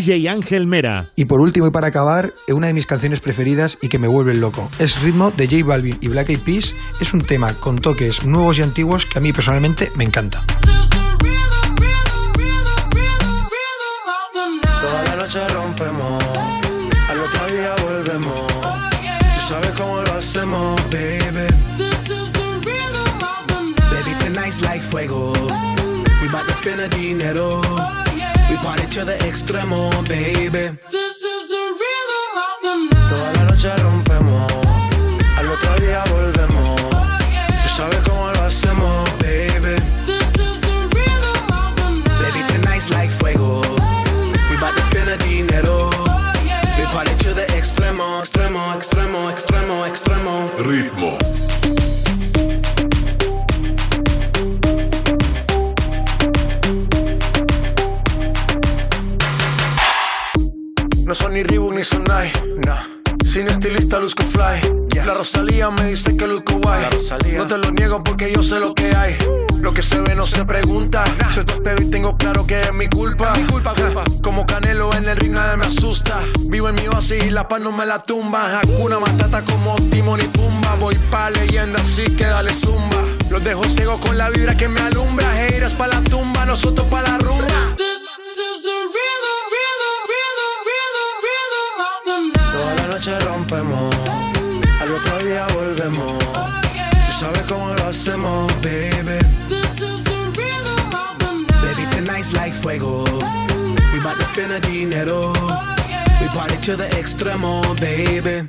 DJ Ángel Mera. Y por último y para acabar, una de mis canciones preferidas y que me vuelve loco. Es Ritmo de J Balvin y Black Eyed Peas. Es un tema con toques nuevos y antiguos que a mí personalmente me encanta. Toda la noche rompemos, al otro día volvemos. Tú sabes cómo lo hacemos, baby. Baby, tonight's like fuego. We bout to spend a dinero. To the extremo, baby. Toda No son ni Reebok ni Sonai, nah. Sin estilista luzco fly. La Rosalía me dice que luzco guay. No te lo niego porque yo sé lo que hay. Lo que se ve no se pregunta. Yo te espero y tengo claro que es mi culpa. mi culpa, culpa. Como Canelo en el ring nadie me asusta. Vivo en mi oasis y la paz no me la tumba. Hakuna Matata como Timon y Pumba. Voy pa' leyenda así que dale zumba. Los dejo ciego con la vibra que me alumbra. Heiras pa' la tumba, nosotros pa' la rumba. Al otro día volvemos. Tú sabes cómo lo hacemos, baby. Baby, tonight's like fuego. We bout to spend a dinero. We party to the extremo, baby.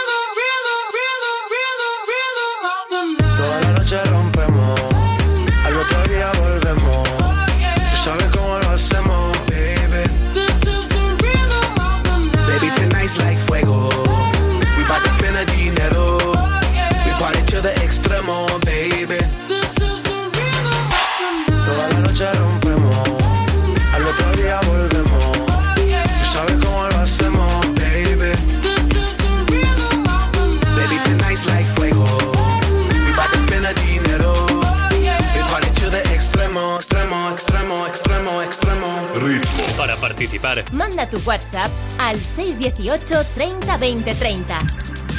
participar, Manda tu WhatsApp al 618 30 20 30.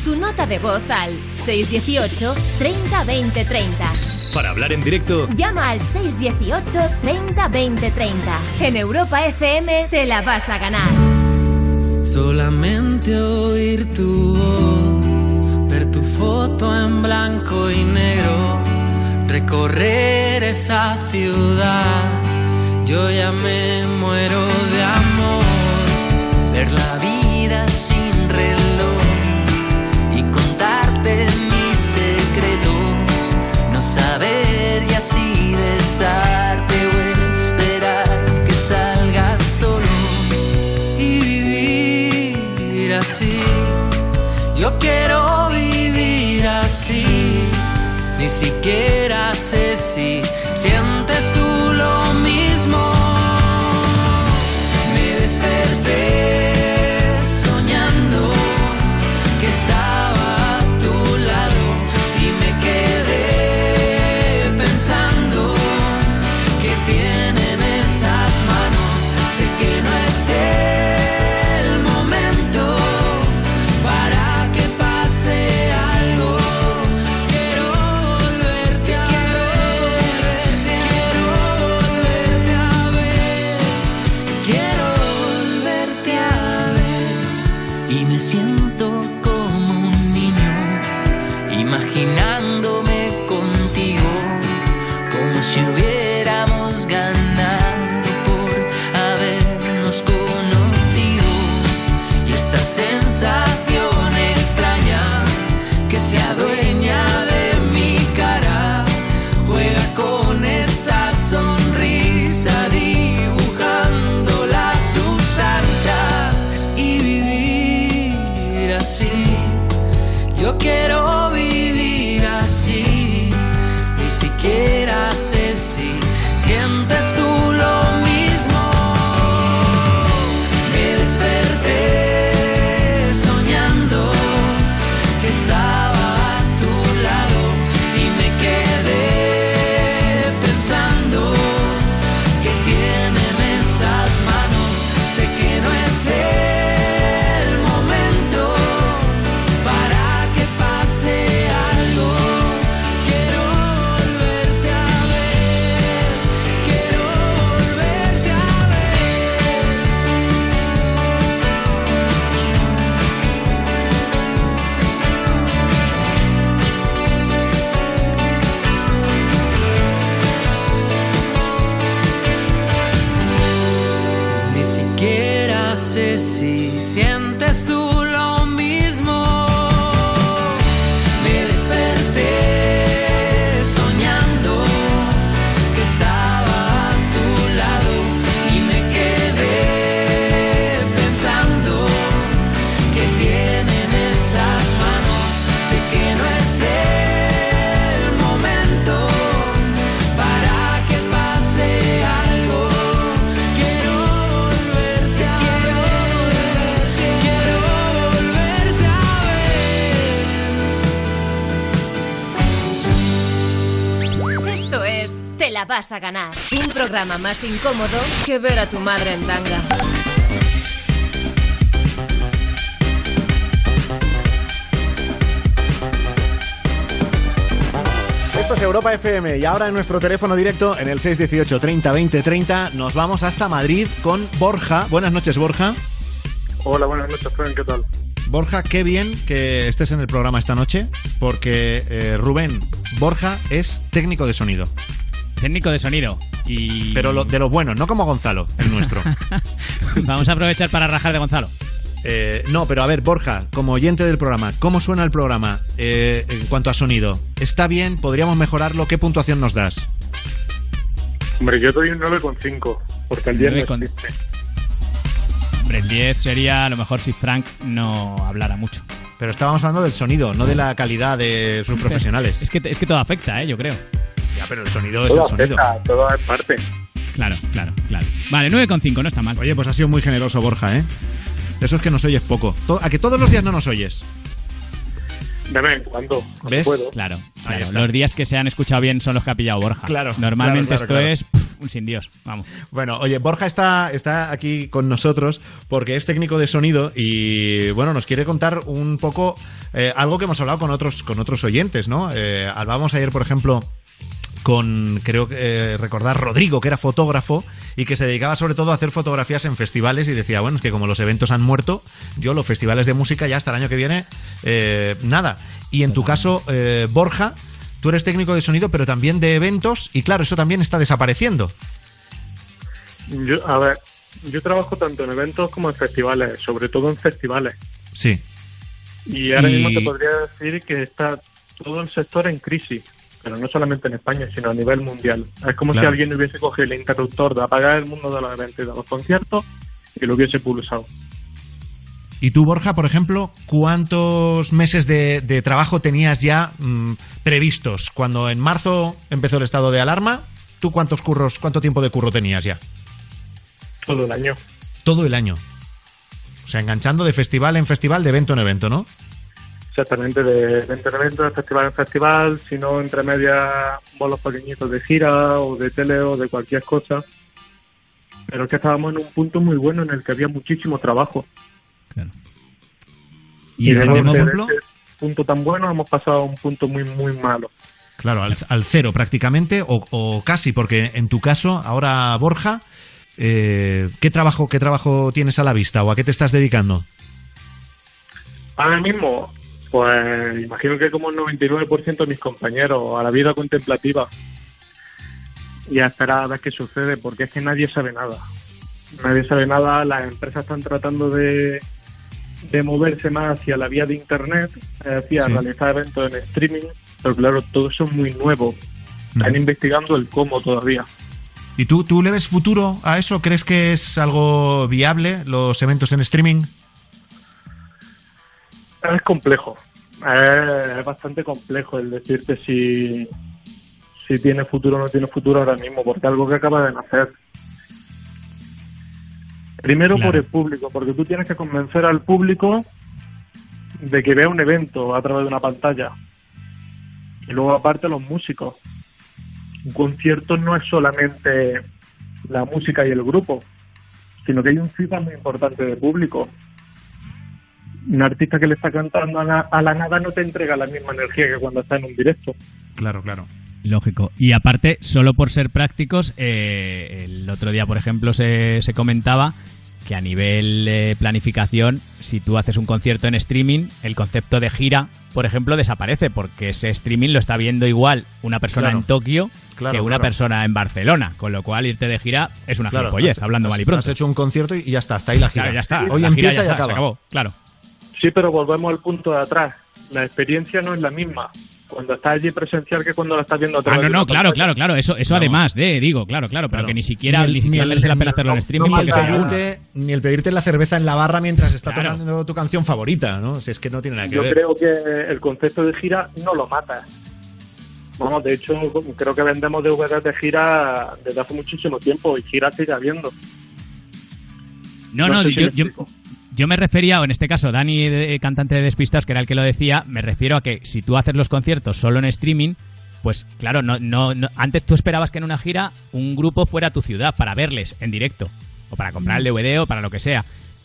Tu nota de voz al 618 30 20 30. para hablar en directo, Llama al 618 30 20 30. En Europa FM te la vas a ganar. Solamente oír tu voz, ver tu foto en blanco y negro, recorrer esa ciudad, yo ya me muero de amor, ver la vida sin reloj y contarte mis secretos, no saber y así besarte o esperar que salgas solo y vivir así. Yo quiero vivir así. Ni siquiera sé si sientes tú programa más incómodo que ver a tu madre en tanga. Esto es Europa FM y ahora en nuestro teléfono directo en el 618 30 20 30 nos vamos hasta Madrid con Borja. Buenas noches, Borja. Hola, buenas noches, Fran, ¿qué tal? Borja, qué bien que estés en el programa esta noche porque eh, Rubén Borja es técnico de sonido. Técnico de sonido. Y... Pero lo- de los buenos, no como Gonzalo, el nuestro. Vamos a aprovechar para rajar de Gonzalo. Eh, no, pero a ver, Borja, como oyente del programa, ¿cómo suena el programa eh, en cuanto a sonido? ¿Está bien? ¿Podríamos mejorarlo? ¿Qué puntuación nos das? Hombre, yo doy un 9,5, porque el 10 no 9 con-. Hombre, el 10 sería a lo mejor si Frank no hablara mucho. Pero estábamos hablando del sonido, no de la calidad de sus profesionales. Es que, es que todo afecta, ¿eh? yo creo. Pero el sonido es Todo el sonido. afecta, todo es parte. Claro, claro, claro. Vale, 9,5, no está mal. Oye, pues ha sido muy generoso, Borja, ¿eh? Eso es que nos oyes poco. ¿A que todos los días no nos oyes? De vez en cuando, cuando ¿Ves? puedo. Claro, claro. Los días que se han escuchado bien son los que ha pillado Borja. Claro, Normalmente claro, claro, esto claro. es pff, un sin Dios. Vamos. Bueno, oye, Borja está, está aquí con nosotros porque es técnico de sonido y, bueno, nos quiere contar un poco eh, algo que hemos hablado con otros, con otros oyentes, ¿no? Eh, hablábamos ayer, por ejemplo, con, creo que eh, recordar, Rodrigo, que era fotógrafo y que se dedicaba sobre todo a hacer fotografías en festivales y decía, bueno, es que como los eventos han muerto, yo los festivales de música ya hasta el año que viene, eh, nada. Y en tu caso, eh, Borja, tú eres técnico de sonido, pero también de eventos y claro, eso también está desapareciendo. Yo, a ver, yo trabajo tanto en eventos como en festivales, sobre todo en festivales. Sí. Y ahora Y- mismo te podría decir que está todo el sector en crisis, pero no solamente en España, sino a nivel mundial. Es como Claro. si alguien hubiese cogido el interruptor de apagar el mundo de los eventos y de los conciertos y lo hubiese pulsado. Y tú, Borja, por ejemplo, ¿cuántos meses de, de trabajo tenías ya mm, previstos? Cuando en marzo empezó el estado de alarma, ¿tú cuántos curros, cuánto tiempo de curro tenías ya? Todo el año. Todo el año. O sea, enganchando de festival en festival, de evento en evento, ¿no? Exactamente, de evento en evento, de festival en festival, si no entre medias bolos pequeñitos de gira o de tele o de cualquier cosa. Pero es que estábamos en un punto muy bueno en el que había muchísimo trabajo. Y de, por de ese punto tan bueno hemos pasado a un punto muy, muy malo. claro, al, al cero prácticamente, o, o casi, porque en tu caso, ahora, Borja, eh, ¿qué, trabajo, ¿qué trabajo tienes a la vista o a qué te estás dedicando? Ahora mismo, pues imagino que como el 99% de mis compañeros, a la vida contemplativa y a esperar a ver qué sucede, porque es que nadie sabe nada. Nadie sabe nada, las empresas están tratando de, de moverse más hacia la vía de Internet, es decir, Sí. realizar eventos en streaming, pero claro, todo eso es muy nuevo. Están investigando el cómo todavía. ¿Y tú, tú le ves futuro a eso? ¿Crees que es algo viable los eventos en streaming? Es complejo. Es, es bastante complejo el decirte si, si tiene futuro o no tiene futuro ahora mismo, porque algo que acaba de nacer. Primero Claro. por el público, porque tú tienes que convencer al público de que vea un evento a través de una pantalla. Y luego aparte los músicos. Un concierto no es solamente la música y el grupo, sino que hay un feedback muy importante de público un artista que le está cantando a la, a la nada no te entrega la misma energía que cuando está en un directo. Claro, claro. Lógico. Y aparte, solo por ser prácticos, eh, el otro día, por ejemplo, se, se comentaba que a nivel eh, planificación, si tú haces un concierto en streaming, el concepto de gira, por ejemplo, desaparece, porque ese streaming lo está viendo igual una persona Claro. en Tokio Claro, que una claro. persona en Barcelona, con lo cual irte de gira es una Claro, gilipollez, has- hablando has- mal y pronto. Has hecho un concierto y ya está, hasta ahí la gira. Claro, ya está. Hoy La empieza gira ya y está, se acaba. acabó, claro. Sí, pero volvemos al punto de atrás. La experiencia no es la misma cuando estás allí presencial que cuando la estás viendo a Ah, través no, de no, una claro, pantalla. claro, claro. Eso, eso No. además de, digo, claro, claro, pero Claro. que ni siquiera, Ni el- ni el- merece la pena hacerlo en streaming Ni el, porque pedirte, ni el pedirte la cerveza en la barra mientras está Claro. tocando tu canción favorita, ¿no? Si es que no tiene nada que Yo ver. creo que el concepto de gira no lo mata. Vamos, de hecho, creo que vendemos DVDs de gira desde hace muchísimo tiempo y gira sigue habiendo. No, No no, sé si yo, yo. Yo me refería, o en este caso, Dani, de- cantante de Despistas, que era el que lo decía, me refiero a que si tú haces los conciertos solo en streaming, Pues claro, no, no, no- antes tú esperabas que en una gira un grupo fuera a tu ciudad para verles en directo, o para comprar el DVD o para lo que sea.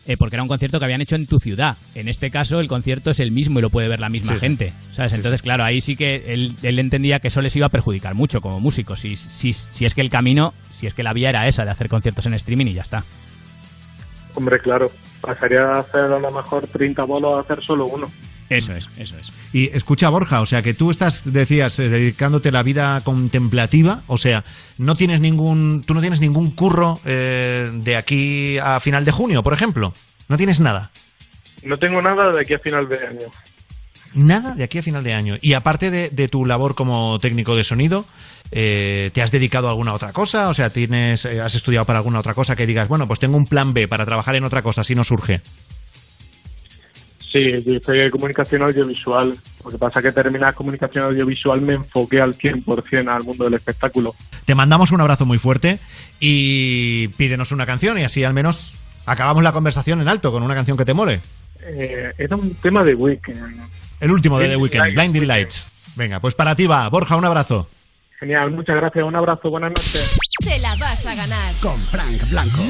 eh, porque era un concierto que habían hecho en tu ciudad. En este caso, el concierto es el mismo y lo puede ver la misma Sí. gente. ¿Sabes? Entonces, claro, ahí sí que él, él entendía que eso les iba a perjudicar mucho como músicos. Si, si, si es que el camino, si es que la vía era esa, de hacer conciertos en streaming y ya está. Hombre, claro, pasaría a hacer a lo mejor 30 bolos a hacer solo uno. Eso es, eso es. Y escucha, Borja, o sea, que tú estás, decías, eh, dedicándote a la vida contemplativa, o sea, no tienes ningún, tú no tienes ningún curro eh, de aquí a final de junio, por ejemplo. No tienes nada. No tengo nada de aquí a final de año. Nada de aquí a final de año. Y aparte de, de tu labor como técnico de sonido, eh, ¿te has dedicado a alguna otra cosa? O sea, tienes, eh, ¿has estudiado para alguna otra cosa que digas, bueno, pues tengo un plan B para trabajar en otra cosa si no surge? Sí, yo hice comunicación audiovisual. Lo que pasa es que terminar comunicación audiovisual me enfoqué al 100% al mundo del espectáculo. Te mandamos un abrazo muy fuerte y pídenos una canción y así al menos acabamos la conversación en alto con una canción que te mole. Eh, era un tema de Weekend. El último de The Lights. Blinding Lights. Venga, pues para ti va. Borja, un abrazo. Genial, muchas gracias. Un abrazo, buenas noches. Te la vas a ganar. Con Frank Blanco.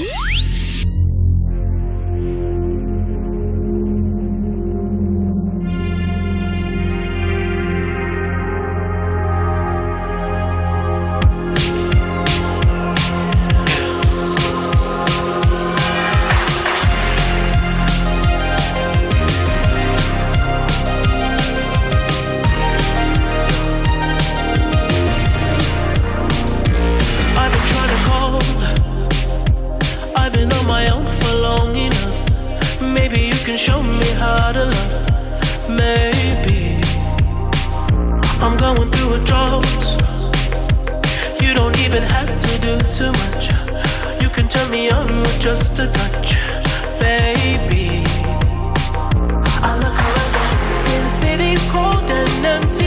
A touch, baby. I look around, city's cold and empty.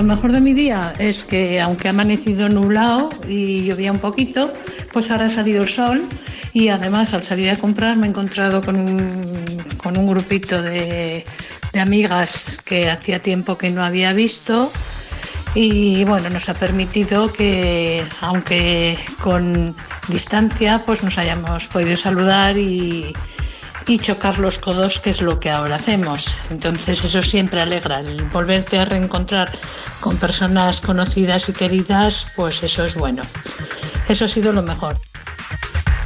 Lo mejor de mi día es que aunque ha amanecido nublado y llovía un poquito, pues ahora ha salido el sol y además al salir a comprar me he encontrado con un, con un grupito de, de amigas que hacía tiempo que no había visto y bueno, nos ha permitido que aunque con distancia pues nos hayamos podido saludar y, y chocar los codos, que es lo que ahora hacemos. Entonces eso siempre alegra, el volverte a reencontrar con personas conocidas y queridas, pues eso es bueno. Eso ha sido lo mejor.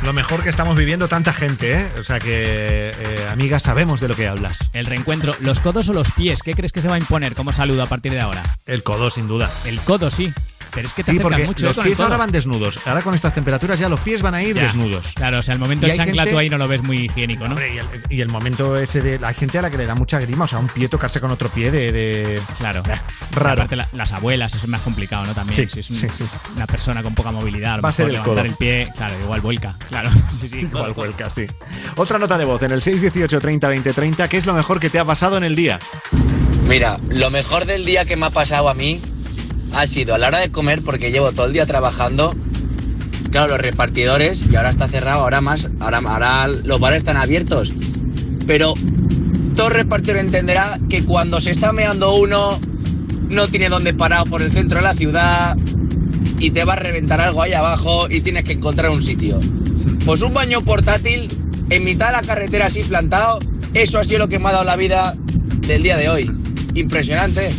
Lo mejor que estamos viviendo tanta gente, ¿eh? O sea que, eh, amigas, sabemos de lo que hablas. El reencuentro, los codos o los pies, ¿qué crees que se va a imponer como saludo a partir de ahora? El codo, sin duda. El codo, sí. Pero es que te Sí, porque mucho los pies ahora van desnudos. Ahora con estas temperaturas ya los pies van a ir Ya. desnudos. Claro, o sea, el momento Y del hay chancla gente- tú ahí no lo ves muy higiénico, ¿no? Hombre, y, el, y el momento ese de. Hay gente a la que le da mucha grima, o sea, un pie tocarse con otro pie de. de- Claro. raro. Aparte, la- las abuelas, eso es más complicado, ¿no? También. Sí, si es un- sí, una persona con poca movilidad, a lo Va a ser mejor el levantar codo. el pie, claro, igual vuelca. Claro. Sí, sí, Igual codo, codo. vuelca, sí. Otra nota de voz en el 618 30 20 30. ¿Qué es lo mejor que te ha pasado en el día? Mira, lo mejor del día que me ha pasado a mí ha sido a la hora de comer, porque llevo todo el día trabajando. Claro, los repartidores, y ahora está cerrado, ahora más, ahora, ahora los bares están abiertos. Pero todo repartidor entenderá que cuando se está meando uno, no tiene dónde parar por el centro de la ciudad y te va a reventar algo ahí abajo y tienes que encontrar un sitio. Pues un baño portátil en mitad de la carretera así plantado, eso ha sido lo que me ha dado la vida del día de hoy. Impresionante.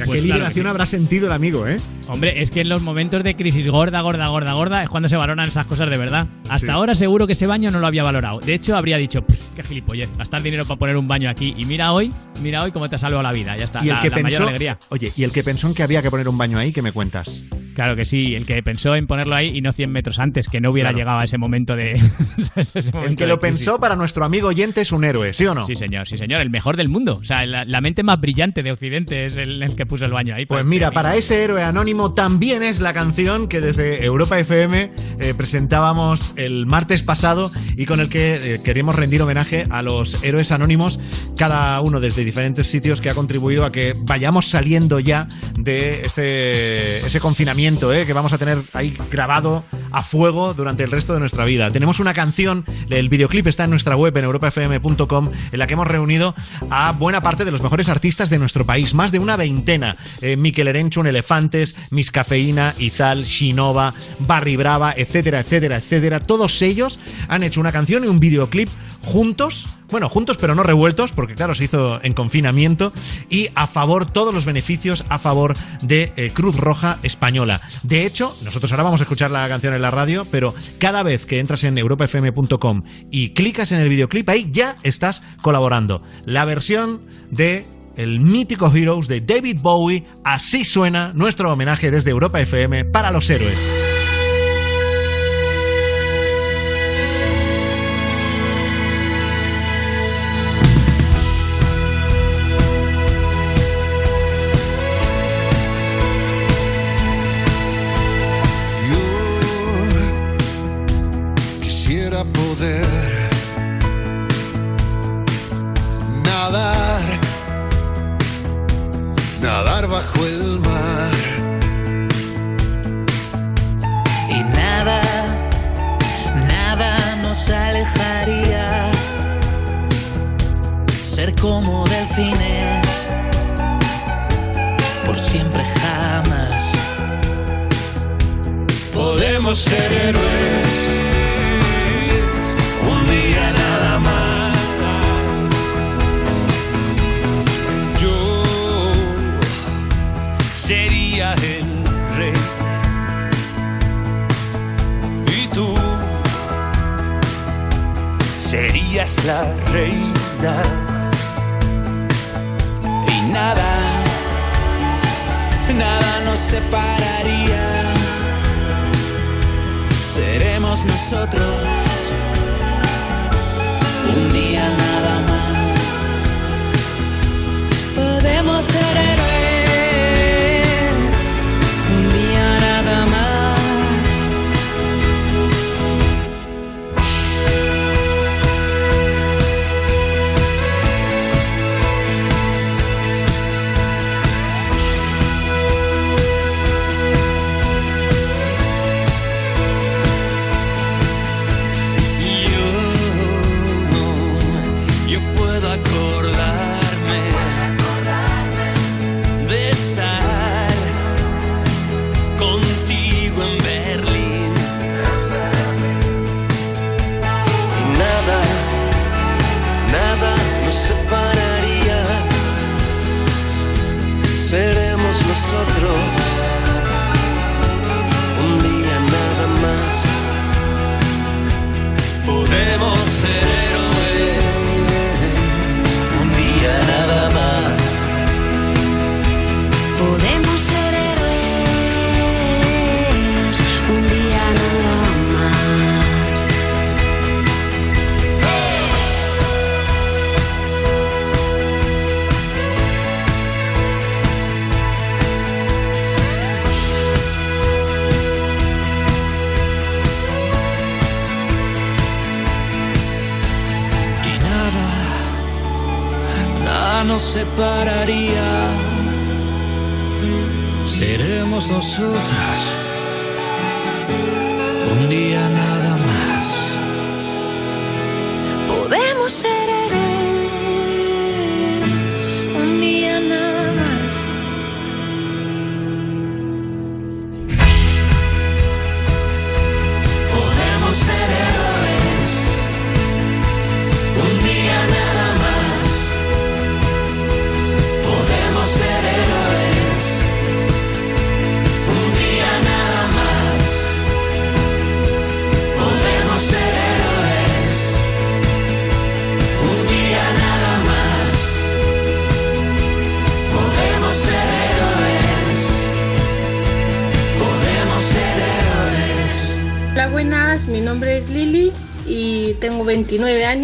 ¿Qué Pues claro liberación sí. habrá sentido el amigo, eh? Hombre, es que en los momentos de crisis gorda, gorda, gorda, gorda, es cuando se valoran esas cosas de verdad. Hasta Sí. ahora seguro que ese baño no lo había valorado. De hecho, habría dicho, "Pff, qué gilipollez, gastar dinero para poner un baño aquí. Y mira hoy, mira hoy cómo te ha salvado la vida. Ya está, Y el la, que la mayor pensó. alegría. Oye, y el que pensó en que había que poner un baño ahí, ¿qué me cuentas? Claro que sí, el que pensó en ponerlo ahí y no 100 metros antes, que no hubiera Claro. llegado a ese momento de... ese El que lo pensó para nuestro amigo oyente es un héroe, ¿sí o no? Sí, señor, sí, señor, el mejor del mundo. O sea, la, la mente más brillante de Occidente es el, el que puso el baño ahí. Pues mira, para ese héroe anónimo también es la canción que desde Europa FM eh, presentábamos el martes pasado y con el que eh, queremos rendir homenaje a los héroes anónimos, cada uno desde diferentes sitios que ha contribuido a que vayamos saliendo ya de ese, ese confinamiento eh, que vamos a tener ahí grabado a fuego durante el resto de nuestra vida. Tenemos una canción, el videoclip está en nuestra web en europafm.com, en la que hemos reunido a buena parte de los mejores artistas de nuestro país, más de una veintena. Eh, Miquel Erenchun, Elefantes, Miss Cafeína, Izal, Shinova, Barry Brava, etcétera, etcétera, etcétera. Todos ellos han hecho una canción y un videoclip juntos, bueno, juntos pero no revueltos, porque claro, se hizo en confinamiento, y a favor, todos los beneficios a favor de eh, Cruz Roja Española. De hecho, nosotros ahora vamos a escuchar la canción en la radio, pero cada vez que entras en europafm.com y clicas en el videoclip, ahí ya estás colaborando. La versión de el mítico Heroes de David Bowie, así suena nuestro homenaje desde Europa FM para los héroes.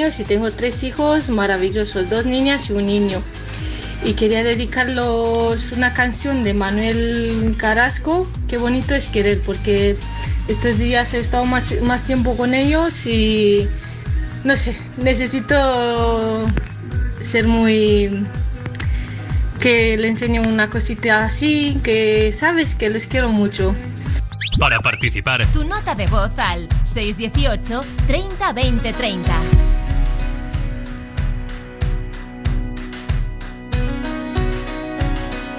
Años y tengo tres hijos maravillosos, dos niñas y un niño. Y quería dedicarlos una canción de Manuel Carrasco, Qué bonito es querer, porque estos días he estado más, más tiempo con ellos y no sé, necesito ser muy... que le enseñe una cosita así, que sabes que los quiero mucho. Para participar, Tu nota de voz al 618 30 20 30.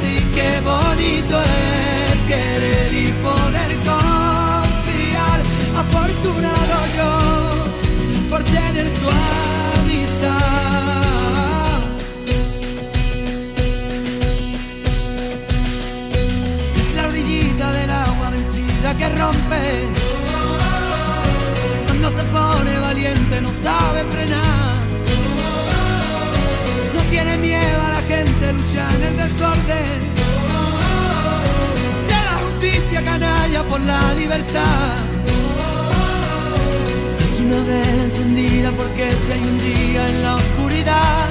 ti. Qué bonito es querer y poder confiar. Afortunado yo por tener tu amistad. Es la orillita del agua vencida que rompe. Cuando se pone valiente no sabe frenar. No tiene miedo lucha en el desorden. De la justicia canalla por la libertad. Es una vela encendida porque si hay un día en la oscuridad,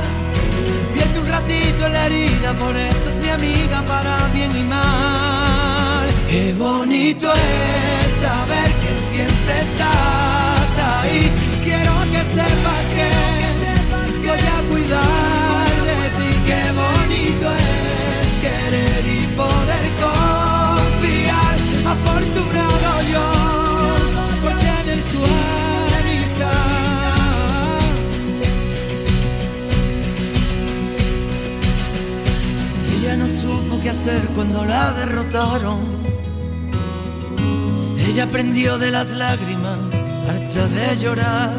vierte un ratito la herida, por eso es mi amiga para bien y mal. Qué bonito es saber que siempre estás ahí. Quiero que sepas que, voy a cuidar Afortunado yo por tener tu amistad. Ella no supo qué hacer cuando la derrotaron. Ella aprendió de las lágrimas, harta de llorar.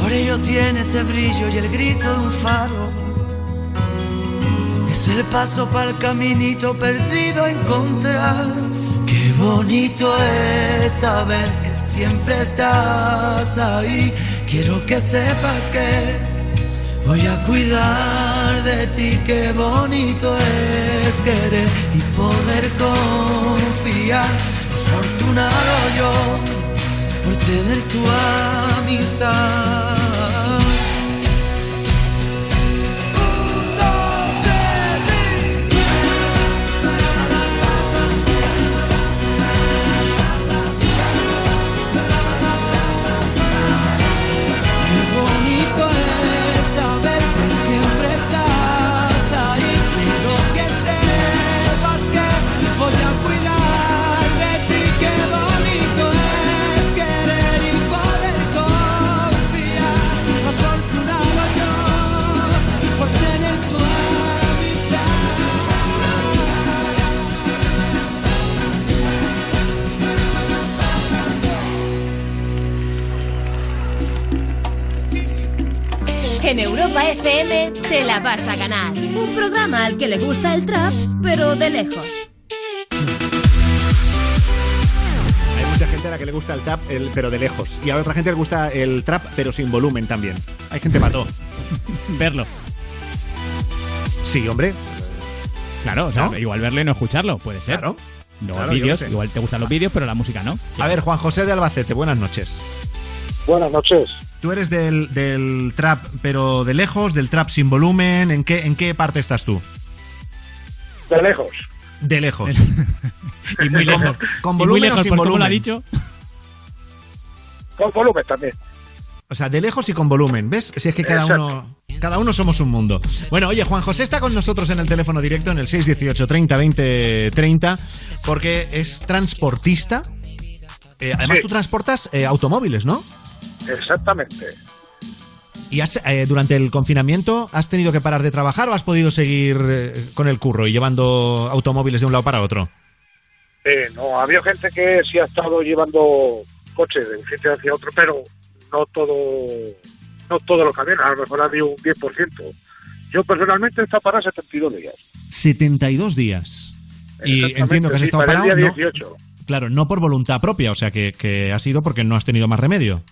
Por ello tiene ese brillo y el grito de un faro. Es el paso para el caminito perdido a encontrar. Qué bonito es saber que siempre estás ahí. Quiero que sepas que voy a cuidar de ti. Qué bonito es querer y poder confiar. Afortunado yo por tener tu amistad. En Europa FM te la vas a ganar. Un programa al que le gusta el trap, pero de lejos. Hay mucha gente a la que le gusta el trap, el- pero de lejos. Y a otra gente le gusta el trap, pero sin volumen también. Hay gente mató. Verlo. Sí, hombre. Claro, o sea, ¿No? igual verlo y no escucharlo, puede ser. Claro. No, Claro, yo vídeos, igual te gustan los vídeos, pero la música no. A ver, Juan José de Albacete, buenas noches. Buenas noches. Tú eres del, del trap, pero de lejos, del trap sin volumen. ¿En qué, ¿En qué parte estás tú? De lejos. De lejos. y muy lejos. Con volumen lejos, o sin cómo volumen. lo ha dicho. Con volumen también. O sea, de lejos y con volumen. ¿Ves? Si es que cada Exacto. uno, cada uno somos un mundo. Bueno, oye, Juan José está con nosotros en el teléfono directo en el 618 30 20 30 porque es transportista. Eh, además, Sí. tú transportas eh, automóviles, ¿no? Exactamente. ¿Y has, eh, durante el confinamiento has tenido que parar de trabajar o has podido seguir eh, con el curro y llevando automóviles de un lado para otro? Eh, no, había gente que sí ha estado llevando coches de un sitio hacia otro, pero no todo no todo lo cambian, a lo mejor ha habido un 10%. Yo personalmente he estado para 72 días. 72 días. Y entiendo que has sí, estado para el parado. 18. Claro, no por voluntad propia, o sea que, que ha sido porque no has tenido más remedio.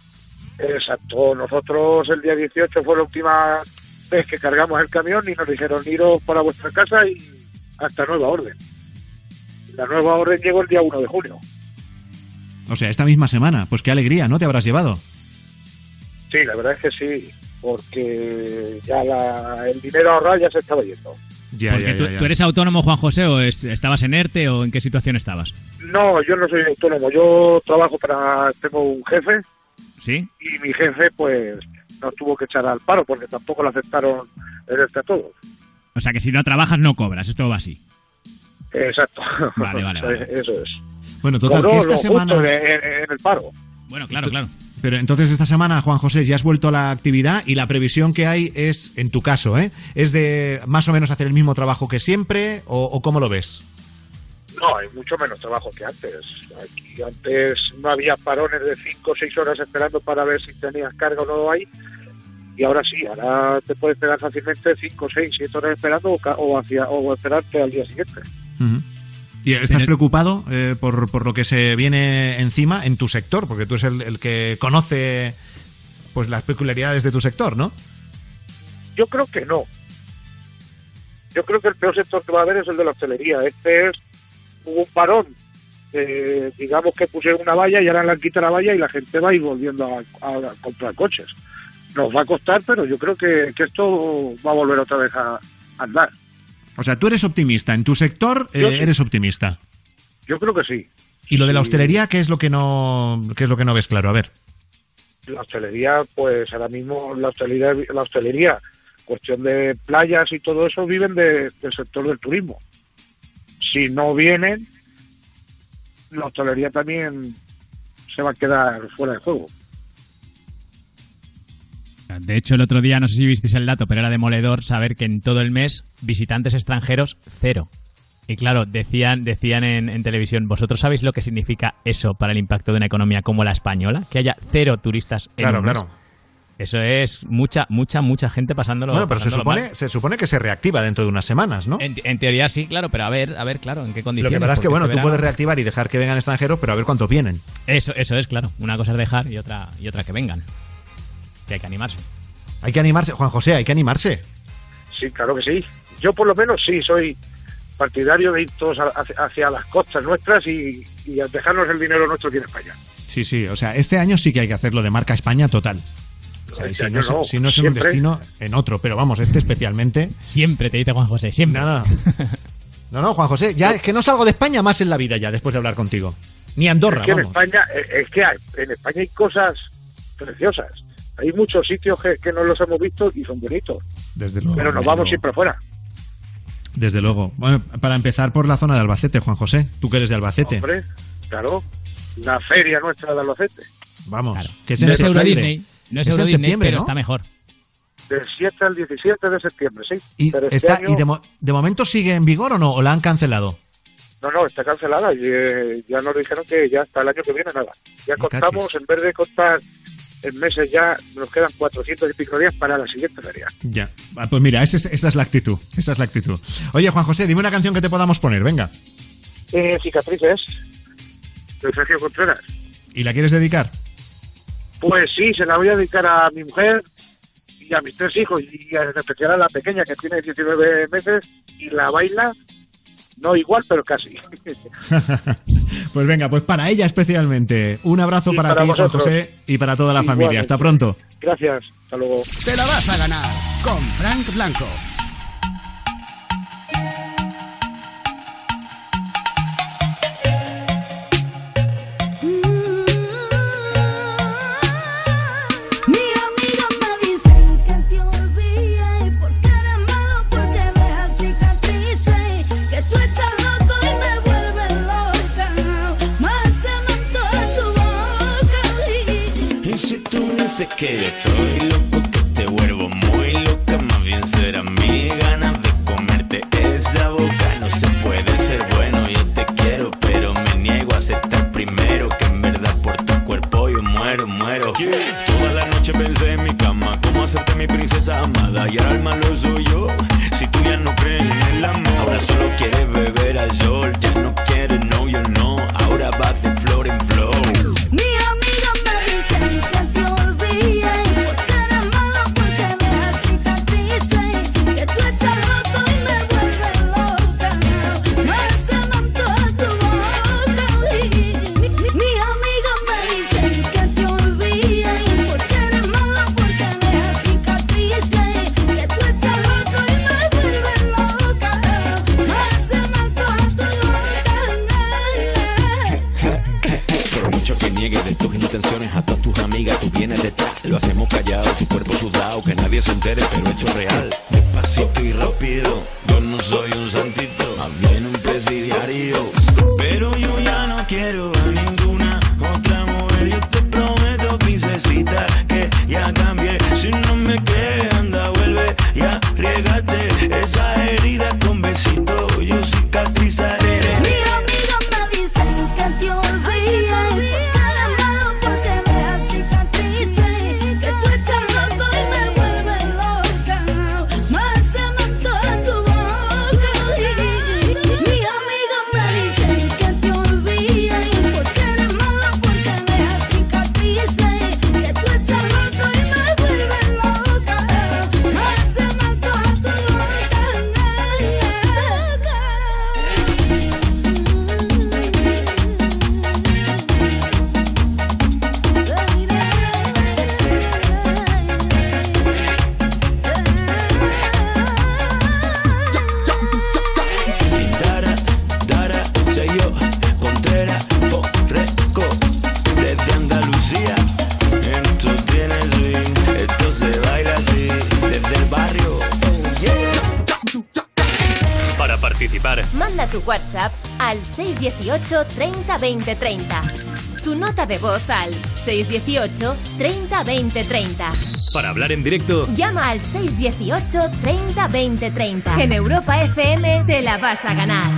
Exacto, nosotros el día 18 fue la última vez que cargamos el camión y nos dijeron iros para vuestra casa y hasta nueva orden. La nueva orden llegó el día 1 de junio. O sea, esta misma semana. Pues qué alegría, ¿no? Te habrás llevado. Sí, la verdad es que sí, porque ya la- el dinero ahorrado ya se estaba yendo. Ya, Porque ya, tú, ya, ya. tú eres autónomo, Juan José, o es- estabas en ERTE o en qué situación estabas. No, yo no soy autónomo, yo trabajo para, tengo un jefe ¿Sí? y mi jefe pues nos tuvo que echar al paro porque tampoco lo aceptaron el este a todos. O sea que si no trabajas no cobras, esto va así. Exacto. Vale, vale, vale. Eso es. Bueno, total, Cobró que esta lo semana. justo en, en el paro. Bueno, claro, claro. Pero entonces esta semana, Juan José, ya has vuelto a la actividad y la previsión que hay es, en tu caso, ¿eh? ¿Es de más o menos hacer el mismo trabajo que siempre o, o cómo lo ves? No, hay mucho menos trabajo que antes. Aquí antes no había parones de 5 o 6 horas esperando para ver si tenías carga o no hay. Y ahora sí, ahora te puedes pegar fácilmente 5, 6, 7 horas esperando o, ca- o, hacia, o esperarte al día siguiente. Ujú. ¿Y estás preocupado eh, por, por lo que se viene encima en tu sector? Porque tú eres el, el que conoce pues las peculiaridades de tu sector, ¿no? Yo creo que no. Yo creo que el peor sector que va a haber es el de la hostelería. Este es hubo un parón. eh, digamos que pusieron una valla y ahora le han quitado la valla y la gente va a ir volviendo a, a comprar coches. Nos va a costar, pero yo creo que, que esto va a volver otra vez a andar. O sea, tú eres optimista. En tu sector eh, sí. eres optimista. Yo creo que sí. ¿Y lo de la hostelería qué es lo que no qué es lo que no ves claro? A ver. La hostelería, pues ahora mismo la hostelería, la hostelería cuestión de playas y todo eso, viven de- del sector del turismo. Si no vienen, la hostelería también se va a quedar fuera de juego. De hecho, el otro día, no sé si visteis el dato, pero era demoledor saber que en todo el mes visitantes extranjeros, cero. Y claro, decían, decían en, en televisión, ¿vosotros sabéis lo que significa eso para el impacto de una economía como la española? Que haya cero turistas en Claro, un mes? claro. Eso es mucha, mucha, mucha gente pasándolo. Bueno, pero se pasándolo supone, mal. se supone que se reactiva dentro de unas semanas, ¿no? En, en teoría sí, claro, pero a ver, a ver, claro, en qué Lo condiciones. que pasa es que, bueno, este tú puedes reactivar y dejar que vengan extranjeros, pero a ver cuántos vienen. Eso, eso es, claro. Una cosa es dejar y otra, y otra que vengan. Que hay que animarse. Hay que animarse, Juan José, hay que animarse. Sí, claro que sí. Yo por lo menos sí soy partidario de ir todos a- hacia, hacia las costas nuestras y, y dejarnos el dinero nuestro aquí en España. Sí, sí, o sea, este año sí que hay que hacerlo de marca España total. O sea, y Este si no, es, no, si no es en un destino, en otro. Pero vamos, este especialmente. Siempre te dice Juan José, siempre. No, no. No, no, Juan José, ya es que no salgo de España más en la vida ya, después de hablar contigo. Ni Andorra, es que en. España, eh, es que hay- en España hay cosas preciosas. Hay muchos sitios que, que no los hemos visto y son bonitos. Desde luego. Pero nos desde vamos luego. siempre afuera. Desde luego. Bueno, para empezar por la zona de Albacete, Juan José, tú que eres de Albacete. Hombre, claro. La feria nuestra de Albacete. Vamos, que es en septiembre. No es Es Euro en Disney, septiembre, pero ¿no? está mejor. Del 7 al 17 de septiembre, sí. ¿Y, Pero este está, año- ¿y de, mo- de momento sigue en vigor o no? ¿O la han cancelado? No, no, está cancelada y eh, ya nos dijeron que ya hasta el año que viene nada. Ya contamos, en vez de contar en meses ya, nos quedan 400 y pico días para la siguiente feria. Ya. Ah, Pues mira, esa es, esa es la actitud. Esa es la actitud. Oye, Juan José, dime una canción que te podamos poner, venga. Eh, cicatrices, de Sergio Contreras. ¿Y la quieres dedicar? Pues sí, se la voy a dedicar a mi mujer y a mis tres hijos y en especial a la pequeña que tiene 19 meses y la baila, no igual, pero casi. pues venga, pues para ella especialmente. Un abrazo Y para, para ti, vosotros. José, y para toda la familia. Hasta pronto. Gracias, hasta luego. Te la vas a ganar con Frank Blanco. Dices que yo estoy loco, que te vuelvo muy loca, más bien será mi ganas de comerte esa boca. No se puede ser bueno, yo te quiero, pero me niego a aceptar primero que en verdad por tu cuerpo yo muero, muero. Toda la noche pensé en mi cama, cómo hacerte mi princesa amada, y ahora el malo soy yo. Si tú ya no crees en el amor, ahora solo quieres beber 618 30 20 30. para hablar en directo, Llama al 618 30 20 30. En Europa FM te la vas a ganar.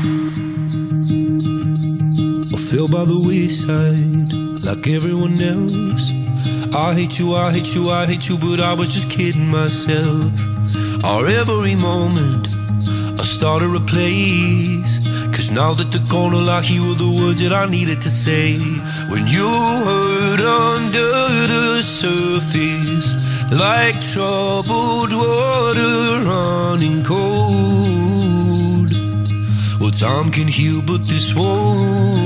I feel by the wayside like everyone else. I hate you, I hate you, I hate you, but I was just kidding myself. Our every moment, I started a place. Cause now that the corner I hear were the words that I needed to say. When you hurt under the surface, like troubled water running cold. Well, time can heal, but this won't.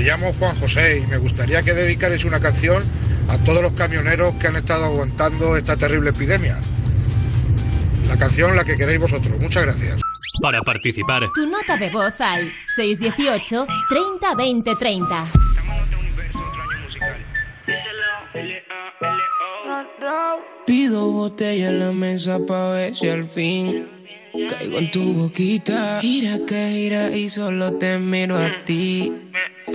Me llamo Juan José y me gustaría que dedicarais una canción a todos los camioneros que han estado aguantando esta terrible epidemia. La canción la que queréis vosotros. Muchas gracias. Para participar, Tu nota de voz al 618 30 20 30. Pido botella en la mesa pa' ver si al fin caigo en tu boquita. Gira que gira y solo te miro a ti.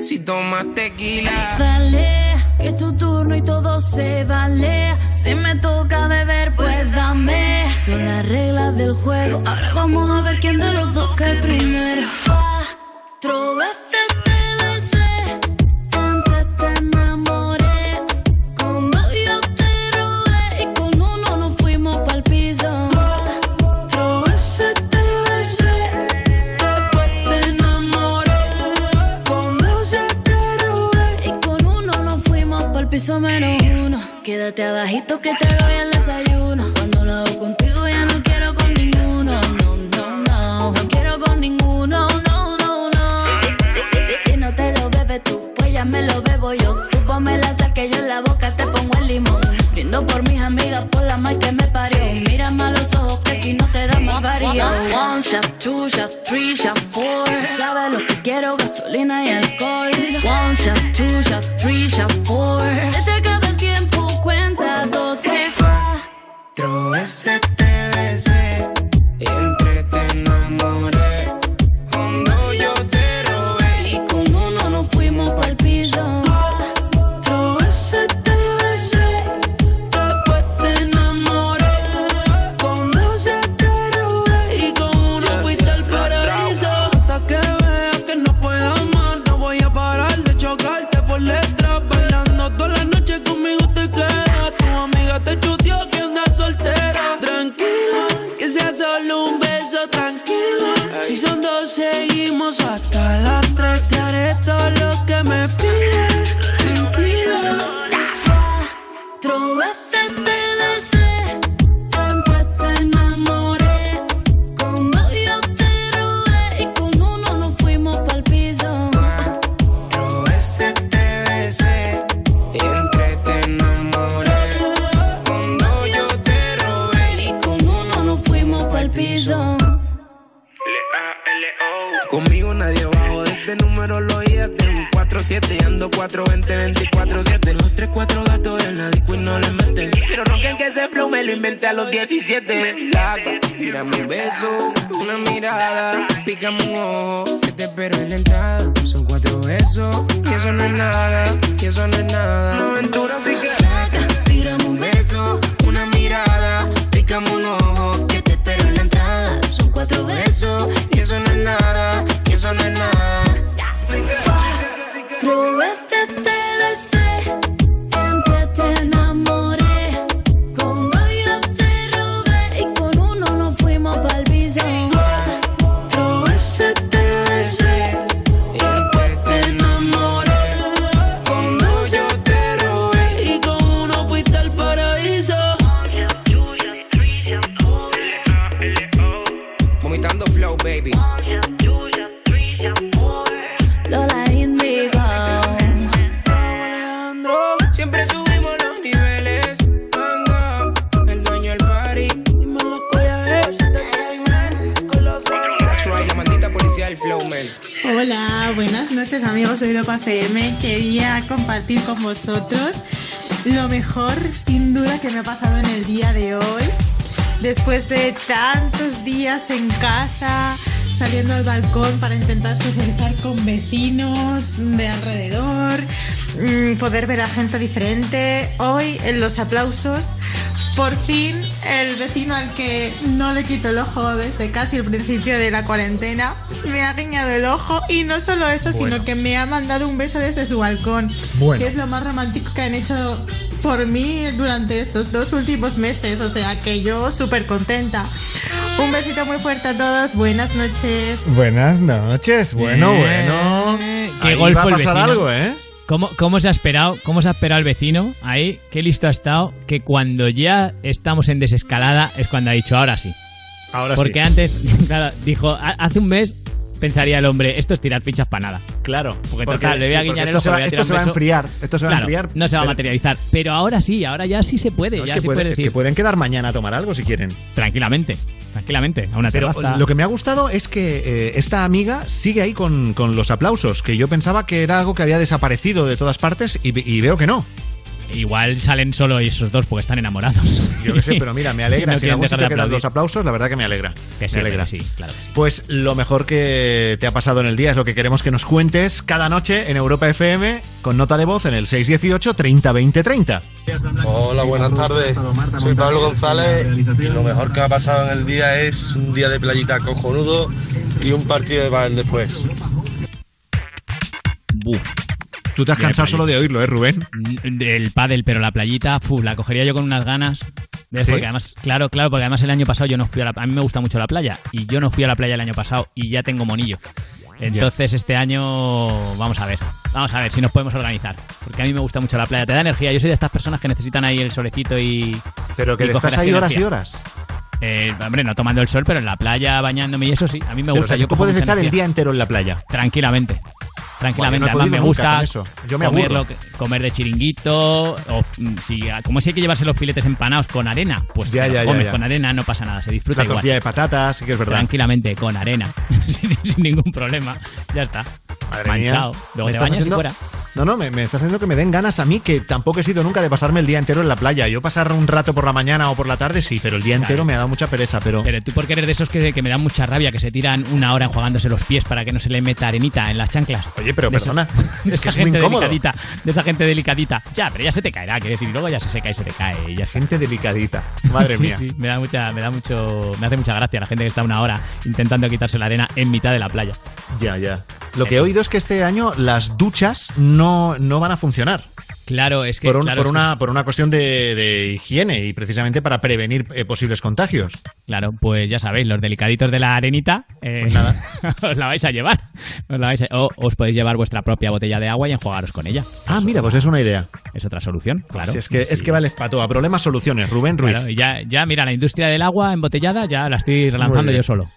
Si tomas tequila. Dale, que es tu turno y todo se vale. Si me toca beber, pues dame. Son las reglas del juego. Ahora vamos a ver quién de los dos cae primero. Cuatro veces Quédate abajito que te doy el desayuno. Cuando lo hago contigo ya no quiero con ninguno. No, no, no. No quiero con ninguno. No, no, no. Si, si, si, si no te lo bebes tú, pues ya me lo bebo yo. Tú ponme la sal que yo en la boca te pongo el limón. Brindo por mis amigas, por la mal que me parió. Mírame a los ojos que si no te da más varío. One shot, two shot, three shot, four. Sabes lo que quiero, gasolina y alcohol. Four. Se los aplausos, por fin el vecino al que no le quito el ojo desde casi el principio de la cuarentena me ha guiñado el ojo y no solo eso, Bueno. sino que me ha mandado un beso desde su balcón, Bueno. que es lo más romántico que han hecho por mí durante estos dos últimos meses, o sea que yo súper contenta. Un besito muy fuerte a todos, buenas noches. Buenas noches. Bueno, Eh, bueno. Golfo va a pasar vecino. algo, ¿eh? ¿Cómo, ¿Cómo se ha esperado? ¿Cómo se ha esperado el vecino ahí? Qué listo ha estado. Que cuando ya estamos en desescalada es cuando ha dicho ahora sí. Ahora Porque sí. antes, claro, dijo, "Ha- hace un mes pensaría el hombre, esto es tirar fichas para nada. Claro. Porque, Porque- total, le voy a sí, guiñar el esto ojo, se va- voy a esto se va a enfriar, esto se va a enfriar, No se va a materializar. Pero ahora sí, ahora ya sí se puede. No, es ya que se puede- puede es que pueden quedar mañana a tomar algo si quieren. Tranquilamente, tranquilamente, a una Pero terraza. lo que me ha gustado es que eh, esta amiga sigue ahí con, con los aplausos, que yo pensaba que era algo que había desaparecido de todas partes y, y veo que no. Igual salen solo esos dos porque están enamorados. Yo qué sé, pero mira, me alegra. no si en quieren dejar de quedan los aplausos, la verdad que me alegra. Que sí, me alegra. que sí, claro que sí. Pues lo mejor que te ha pasado en el día es lo que queremos que nos cuentes cada noche en Europa FM con nota de voz en el 618 30 20 30. Hola, buenas tardes. Soy Pablo González y lo mejor que ha pasado en el día es un día de playita cojonudo y un partido de pádel después. Tú te has cansado solo de oírlo, ¿eh, Rubén? El pádel, pero la playita, fu, la cogería yo con unas ganas. Porque además, claro, claro, porque además el año pasado yo no fui a la A mí me gusta mucho la playa y yo no fui a la playa el año pasado y ya tengo monillo. Entonces este año vamos a ver, vamos a ver si nos podemos organizar. Porque a mí me gusta mucho la playa, te da energía. Yo soy de estas personas que necesitan ahí el solecito y... Pero que y estás ahí horas energía. y horas. Eh, hombre, no tomando el sol, pero en la playa, bañándome y eso sí, a mí me Pero, gusta. o sea, yo tú puedes echar el día entero en la playa. Tranquilamente. Tranquilamente. Buah, yo no Además me gusta eso. Yo me comer, de chiringuito. O, mm, si, como si hay que llevarse los filetes empanados con arena, pues Ya, comes ya. con arena, no pasa nada, se disfruta La igual. tortilla de patatas, sí que es verdad. Tranquilamente, con arena. sin, sin ningún problema. Ya está. Madre Manchado. mía. Luego te bañas y fuera. No, no, me, me está haciendo que me den ganas a mí, que tampoco he sido nunca de pasarme el día entero en la playa. Yo pasar un rato por la mañana o por la tarde, sí, pero el día entero me ha dado mucha pereza. Pero, Pero tú porque eres de esos que, que me dan mucha rabia, que se tiran una hora enjuagándose los pies para que no se le meta arenita en las chanclas. Oye, pero De perdona, de es esa que es muy gente incómodo. delicadita, de esa gente delicadita. Ya, pero ya se te caerá, quiero decir, y luego ya se seca y se te cae y ya está. Gente delicadita, madre Sí, mía. Sí, me da mucha, me da mucho, me hace mucha gracia la gente que está una hora intentando quitarse la arena en mitad de la playa. Ya, ya. Lo que he oído es que este año las duchas no, no van a funcionar. Claro, es que. por, un- claro, por es que una, por una cuestión de, de higiene y precisamente para prevenir eh, posibles contagios. Claro, pues ya sabéis, los delicaditos de la arenita, eh, os la vais a llevar. Os la vais a- o os podéis llevar vuestra propia botella de agua y enjuagaros con ella. Ah, mira, pues es una idea. Es otra solución, claro. Si es que, es que vale. A problemas, soluciones. Rubén Ruiz. Claro, ya, ya, mira, la industria del agua embotellada ya la estoy relanzando yo solo.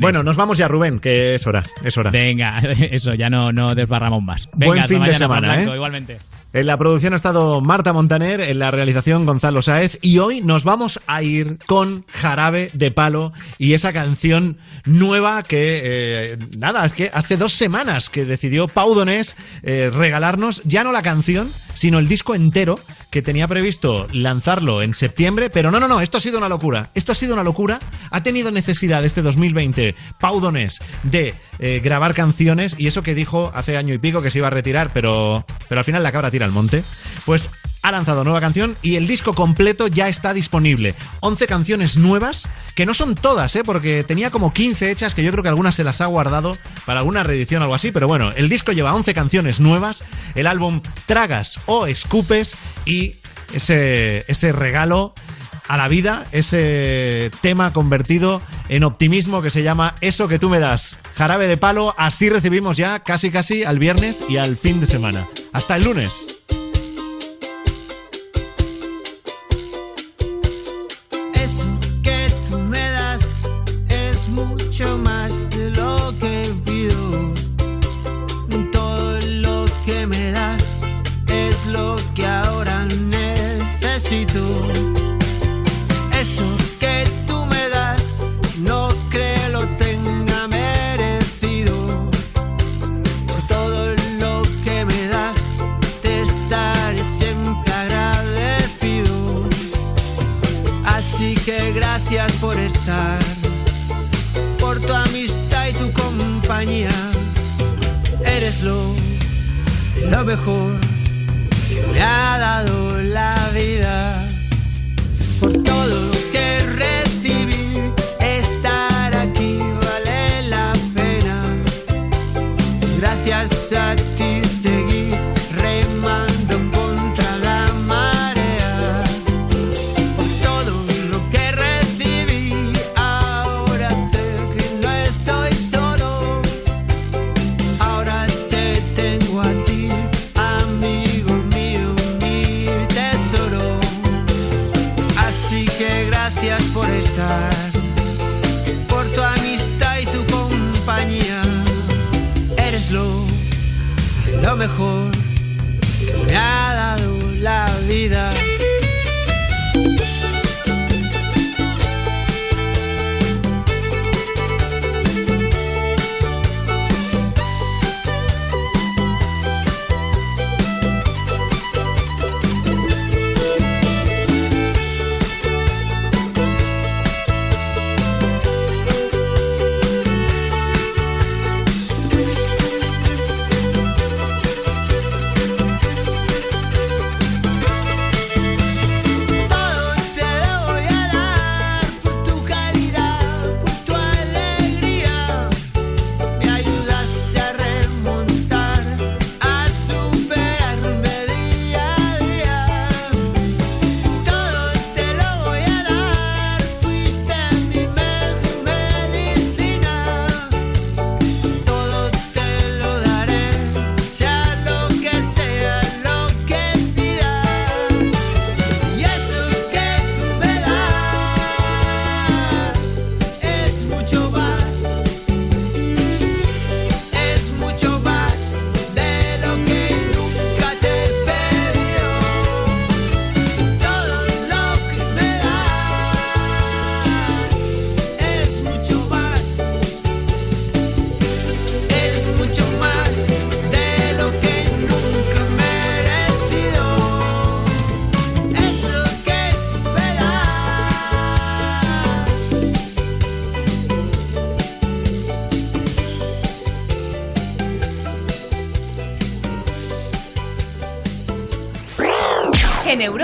Bueno, nos vamos ya, Rubén, que es hora. Es hora. Venga, eso, ya no, no desbarramos más. Venga, Buen fin de semana, Blanco, ¿eh? Igualmente. En la producción ha estado Marta Montaner, en la realización Gonzalo Sáez y hoy nos vamos a ir con Jarabe de Palo y esa canción nueva que, eh, nada, es que hace dos semanas que decidió Pau Donés eh, regalarnos ya no la canción, sino el disco entero que tenía previsto lanzarlo en septiembre, pero no, no, no, esto ha sido una locura. Esto ha sido una locura. Ha tenido necesidad este 2020 Pau Donés de eh, grabar canciones y eso que dijo hace año y pico que se iba a retirar, pero, pero al final la cabra tira al monte. Pues ha lanzado nueva canción y el disco completo ya está disponible. 11 canciones nuevas, que no son todas, ¿eh? porque tenía como 15 hechas que yo creo que algunas se las ha guardado para alguna reedición o algo así, pero bueno, el disco lleva 11 canciones nuevas, el álbum Tragas o Escupes y ese, ese regalo a la vida, ese tema convertido en optimismo que se llama Eso que tú me das. Jarabe de palo, así recibimos ya casi casi al viernes y al fin de semana. Hasta el lunes. Compañía. Eres lo, lo mejor que me ha dado la vida.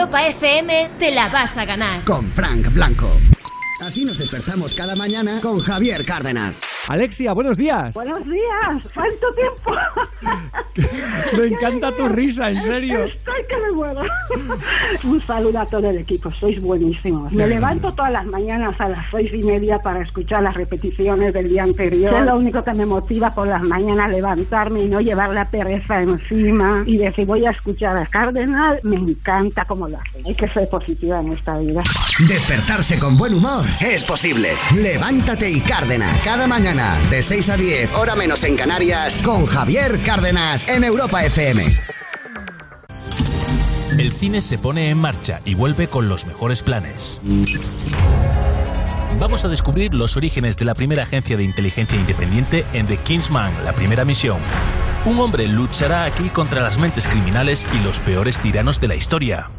Europa FM te la vas a ganar. Con Frank Blanco. Así nos despertamos cada mañana con Javier Cárdenas. Alexia, buenos días. Buenos días, ¿cuánto tiempo? Me encanta tu risa, en serio. Estoy que me muero. Un saludo a todo el equipo, sois buenísimos. Me levanto todas las mañanas a las seis y media para escuchar las repeticiones del día anterior. Es lo único que me motiva por las mañanas levantarme y no llevar la pereza encima y decir voy a escuchar a Cardenal. Me encanta cómo lo hace. Hay que ser positiva en esta vida. Despertarse con buen humor es posible. Levántate y Cárdenas. Cada mañana, de 6 a 10, hora menos en Canarias, con Javier Cárdenas en Europa FM. Se pone en marcha y vuelve con los mejores planes. Vamos a descubrir los orígenes de la primera agencia de inteligencia independiente en The Kingsman, la primera misión. Un hombre luchará aquí contra las mentes criminales y los peores tiranos de la historia.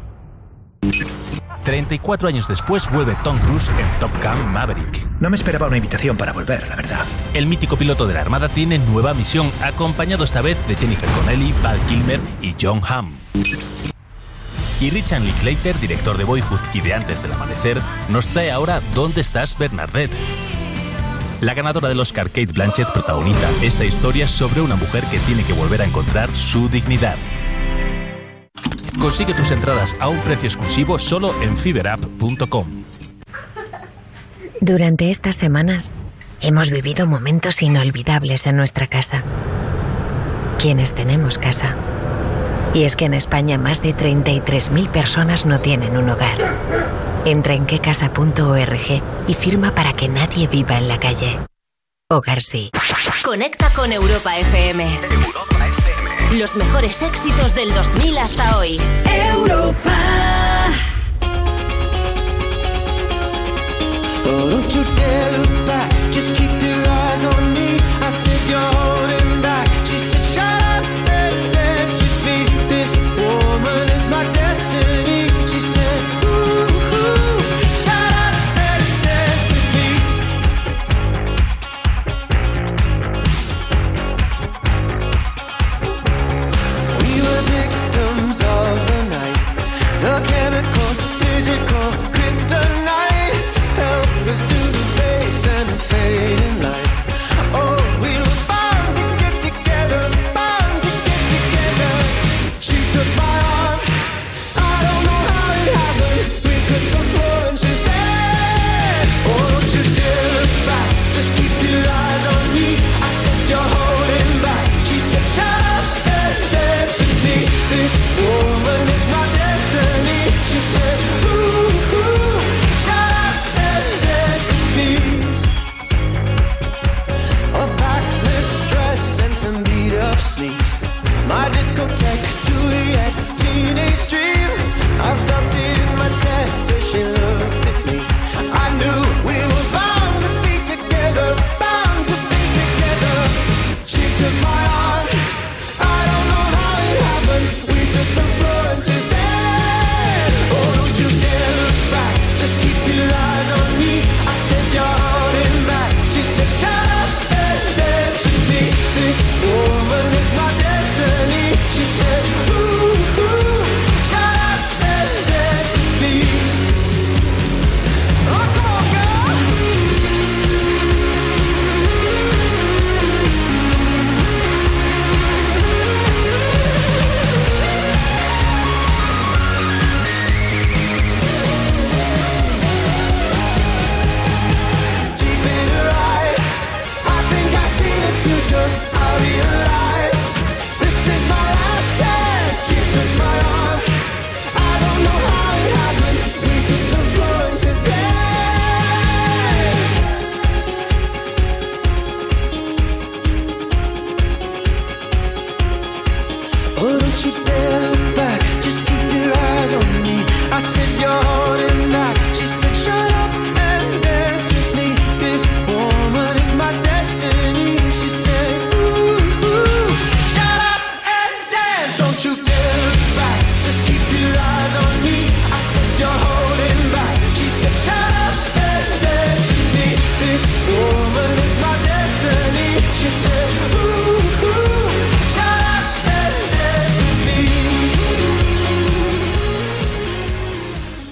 34 años después vuelve Tom Cruise en Top Gun Maverick. No me esperaba una invitación para volver, la verdad. El mítico piloto de la Armada tiene nueva misión, acompañado esta vez de Jennifer Connelly, Val Kilmer y John Hamm. Y Richard Linklater, director de Boyhood y de Antes del Amanecer, nos trae ahora ¿Dónde estás, Bernadette? La ganadora del Oscar Kate Blanchett protagoniza esta historia sobre una mujer que tiene que volver a encontrar su dignidad. Consigue tus entradas a un precio exclusivo solo en fiberapp.com. Durante estas semanas hemos vivido momentos inolvidables en nuestra casa. Quienes tenemos casa. Y es que en España más de 33.000 personas no tienen un hogar. Entra en quecasa.org y firma para que nadie viva en la calle. Hogar sí. Conecta con Europa FM. Los mejores éxitos del 2000 hasta hoy. Europa. Oh, don't you dare look back. Just keep your eyes on me. I said you're say